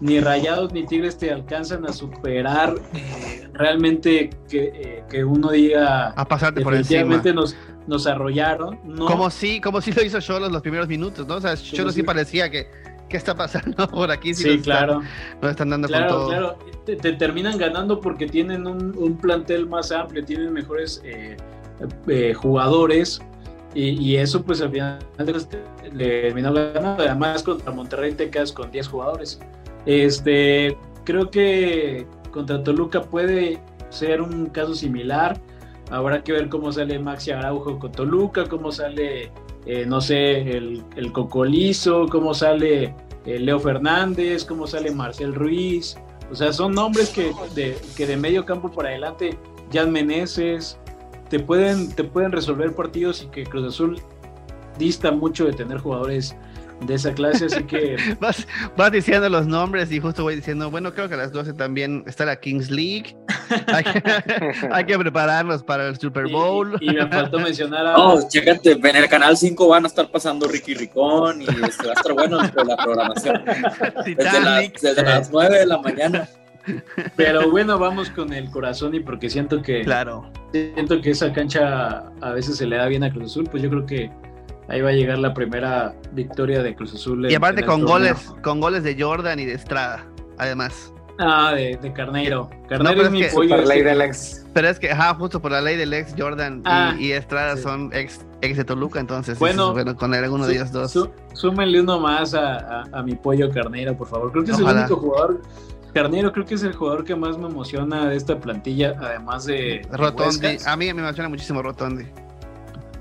ni Rayados ni Tigres te alcanzan a superar eh, realmente que, eh, que uno diga A pasarte por encima. nos, nos arrollaron. No, Como si, como si lo hizo Cholos los primeros minutos, ¿no? O sea, Cholos sí si- parecía que, ¿qué está pasando por aquí? Sí, nos está- claro. nos están dando con Claro, todo. claro. Te, te terminan ganando porque tienen un, un plantel más amplio, tienen mejores eh, eh, jugadores y, y eso pues al final le terminó ganando. Además contra Monterrey te quedas con 10 jugadores. Este, creo que contra Toluca puede ser un caso similar. Habrá que ver cómo sale Maxi Araujo con Toluca, cómo sale, eh, no sé, el, el Cocolizo, cómo sale eh, Leo Fernández, cómo sale Marcel Ruiz. O sea, son nombres que de, que de medio campo para adelante, Jan Meneses, te pueden, te pueden resolver partidos y que Cruz Azul dista mucho de tener jugadores de esa clase, así que Vas, vas diciendo los nombres y justo voy diciendo, bueno, creo que a las 12 también está la Kings League. Hay que, hay que prepararnos para el Super Bowl. Y, y me faltó mencionar a No, chécate, en el canal 5 van a estar pasando Ricky Ricón y este, va a estar bueno dentro de la programación. Desde las, desde las 9 de la mañana. Pero bueno, vamos con el corazón y porque siento que Claro. siento que esa cancha a veces se le da bien a Cruz Azul, pues yo creo que ahí va a llegar la primera victoria de Cruz Azul. Y aparte con torneo. goles, con goles de Jordan y de Estrada, además. Ah, de, de Carneiro. Carneiro No, es es mi que- pollo. Super ley del ex. Pero es que, ajá, justo por la ley del ex Jordan y- Ah, y, Estrada sí. son ex, ex de Toluca, entonces Bueno, bueno con alguno de ellos dos. Sú- súmenle uno más a, a- a mi pollo Carneiro, por favor. Creo que es el único jugador. Carneiro creo que es el jugador que más me emociona de esta plantilla, además de, de Rotondi, Huescas. a mí me emociona muchísimo Rotondi.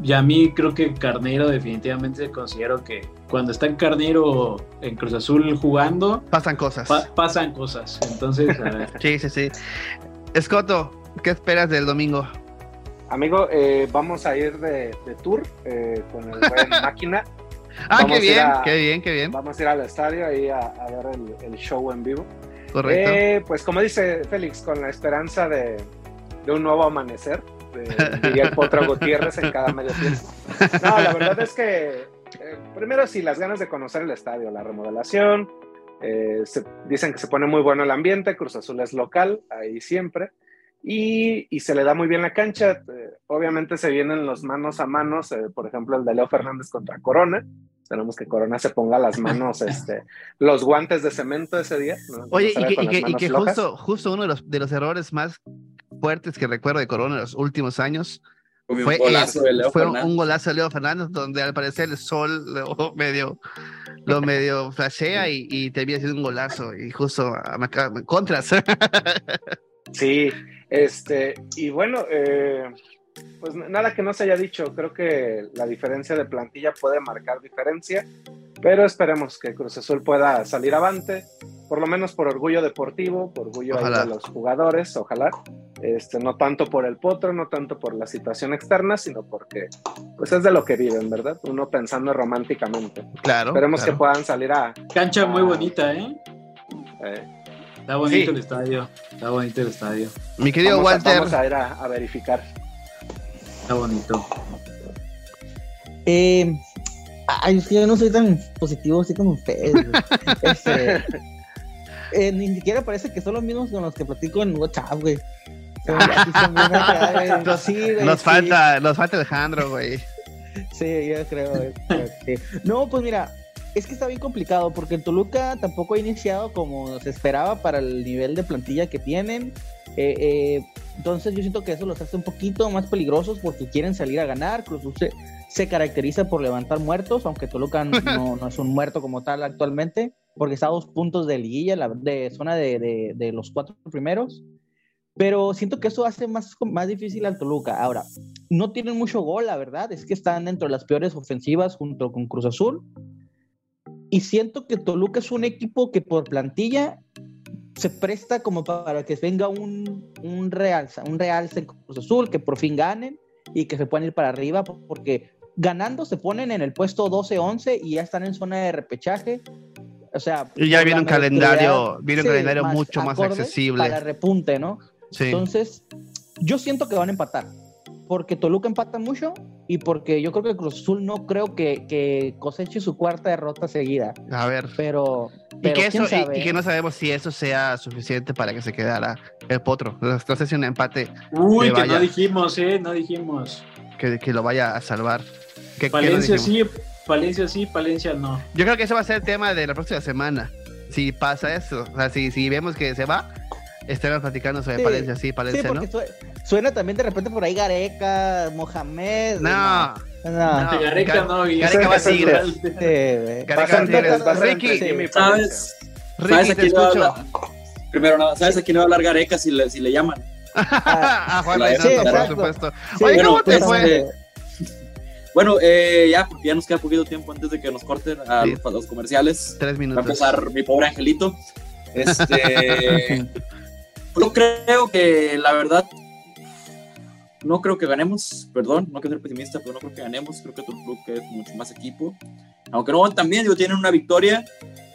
Y a mí creo que Carneiro definitivamente considero que cuando está Carneiro en Cruz Azul jugando, Pasan cosas. pa- pasan cosas. Entonces, a ver. sí, sí, sí. Escoto, ¿qué esperas del domingo? Amigo, eh, vamos a ir de, de tour eh, con el buen máquina. Ah, Vamos qué bien, a- qué bien, qué bien. Vamos a ir al estadio ahí a, a ver el, el show en vivo. Correcto. Eh, pues como dice Félix, con la esperanza de, de un nuevo amanecer, de, diría el Potro Gutiérrez en cada medio tiempo. No, la verdad es que eh, primero sí, las ganas de conocer el estadio, la remodelación, eh, se- dicen que se pone muy bueno el ambiente, Cruz Azul es local, ahí siempre, y, y se le da muy bien la cancha, eh, obviamente se vienen los manos a manos, por ejemplo el de Leo Fernández contra Corona, esperamos que Corona se ponga las manos, este, los guantes de cemento ese día. ¿no? Oye, y que, y y justo, justo uno de los, de los errores más fuertes que recuerdo de Corona en los últimos años fue, un golazo de Leo fue un golazo de Leo Fernández donde al parecer el sol lo medio lo medio flashea y, y termina siendo un golazo y justo contras. Sí, este, y bueno, eh, pues nada que no se haya dicho, creo que la diferencia de plantilla puede marcar diferencia, pero esperemos que Cruz Azul pueda salir avante, por lo menos por orgullo deportivo, por orgullo de los jugadores, ojalá, este, no tanto por el potro, no tanto por la situación externa, sino porque pues es de lo que viven, ¿verdad? Uno pensando románticamente. claro Esperemos claro. que puedan salir a... Cancha muy bonita, ¿eh? eh, Está bonito Sí. el estadio. Está bonito el estadio. mi querido vamos, a, Walter vamos a ir a- a verificar. Está bonito. Eh, ay, es que yo no soy tan positivo así como ustedes. Este, eh, ni siquiera parece que son los mismos con los que platico en WhatsApp, güey. Nos- Sí, güey, nos sí. falta nos falta Alejandro güey Sí, yo creo. yo creo que sí. No, pues mira, es que está bien complicado porque el Toluca tampoco ha iniciado como se esperaba para el nivel de plantilla que tienen. Eh, eh, entonces yo siento que eso los hace un poquito más peligrosos porque quieren salir a ganar. Cruz se, caracteriza por levantar muertos, aunque Toluca no, no es un muerto como tal actualmente, porque está a dos puntos de liguilla, la, de zona de, de- de los cuatro primeros. Pero siento que eso hace más, más difícil al Toluca. Ahora, no tienen mucho gol, la verdad. Es que están dentro de las peores ofensivas junto con Cruz Azul. Y siento que Toluca es un equipo que por plantilla se presta como para que venga un, un realza, un realce en Cruz Azul, que por fin ganen y que se puedan ir para arriba, porque ganando se ponen en el puesto 12-11 y ya están en zona de repechaje. O sea, Y ya viene un calendario- viene un calendario mucho más accesible. Para repunte, ¿no? sí Entonces, yo siento que van a empatar. Porque Toluca empata mucho y porque yo creo que Cruz Azul no creo que, que coseche su cuarta derrota seguida. a ver Pero, y pero que quién eso y- sabe. y, que no sabemos si eso sea suficiente para que se quedara el potro no sé si un empate Uy, Que que vaya. no dijimos, ¿eh? No dijimos. que, que lo vaya a salvar ¿Qué- qué nos Palencia sí, Palencia sí, Palencia no. Yo creo que ese va a ser el tema de la próxima semana. Si pasa eso, o sea, si, si vemos que se va, estaremos platicando sobre Sí. Palencia, sí, Sí, Palencia, porque ¿no? sue- suena también de repente por ahí Gareca, Mohamed. No, No, No, Gareca Gar- no, y- Gareca va a seguir. Gareca Vas a a Ricky, ¿Sabes? Ricky, ¿Sabes te a va a escucho. hablar? Primero, nada, ¿sabes a quién va a hablar Gareca si le, si le llaman? ah, Juan La- Reynoso, sí, por supuesto. Sí, Oye, bueno, ¿cómo te pues, fue? Bueno, eh, ya, porque ya nos queda poquito tiempo antes de que nos corten a, Sí. los, comerciales. Tres Va a minutos. empezar mi pobre angelito. Este, yo creo que la verdad no creo que ganemos, perdón, no quiero ser pesimista, pero no creo que ganemos. Creo que Toluca es mucho más equipo. Aunque no van tan bien, tienen una victoria,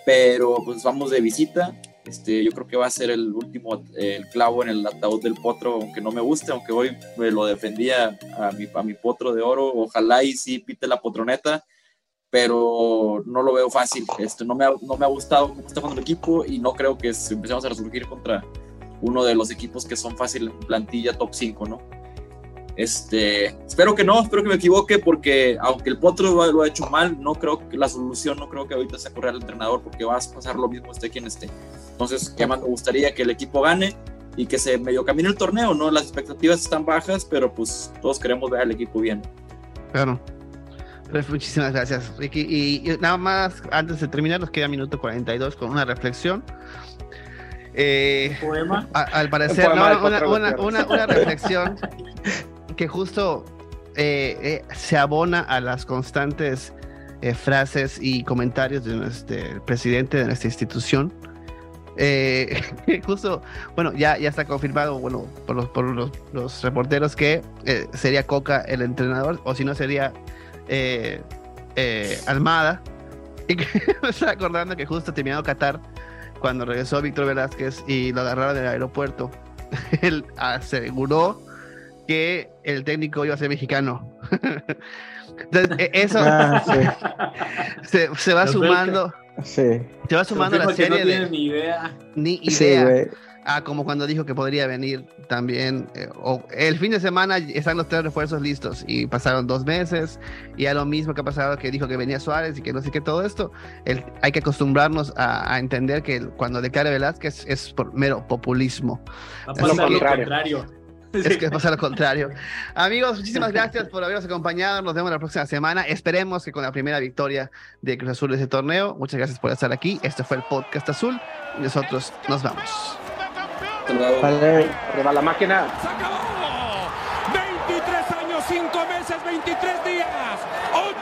pero pues vamos de visita. Este, yo creo que va a ser el último el clavo en el ataúd del potro, aunque no me guste, aunque hoy me lo defendía a mi, a mi potro de oro. Ojalá y sí pite la potroneta, pero no lo veo fácil. Este, no, me ha, no me ha gustado el equipo y no creo que empecemos a resurgir contra uno de los equipos que son fácil en plantilla top 5, ¿no? Este, espero que no, espero que me equivoque porque aunque el Potro lo, ha hecho mal, no creo que la solución, no creo que ahorita sea correr al entrenador porque va a pasar lo mismo esté quien esté. Entonces, ya más me gustaría que el equipo gane y que se medio camine el torneo, ¿no? Las expectativas están bajas, pero pues todos queremos ver al equipo bien. Claro. Pues, muchísimas gracias, Ricky. Y, nada más, antes de terminar, nos queda minuto 42 con una reflexión. Eh, ¿Poema? al parecer, una, una, reflexión que justo eh, eh, se abona a las constantes eh, frases y comentarios de nuestro presidente de nuestra institución. justo, bueno, ya, ya está confirmado, bueno, por los, por los, reporteros que sería Coca el entrenador, o si no sería Almada. Y que me está acordando que justo terminado Qatar, cuando regresó Víctor Velázquez y lo agarraron del aeropuerto, él aseguró que el técnico iba a ser mexicano. Entonces, e-, eso ah, se, va sumando. Se va sumando la serie no de. Ni idea. Ni idea. Ah, como cuando dijo que podría venir también. Eh, o el fin de semana están los tres refuerzos listos y pasaron dos meses. Y a lo mismo que ha pasado que dijo que venía Suárez y que no sé qué, todo esto. hay que acostumbrarnos a, entender que cuando declara Velázquez es por mero populismo. Va a lo contrario. Es que pasa lo contrario. Amigos, muchísimas gracias por habernos acompañado. Nos vemos la próxima semana. Esperemos que con la primera victoria de Cruz Azul de ese torneo. Muchas gracias por estar aquí. Este fue el Podcast Azul nosotros nos vamos. Vale, arriba la máquina. 23 años, 5 meses, 23 días.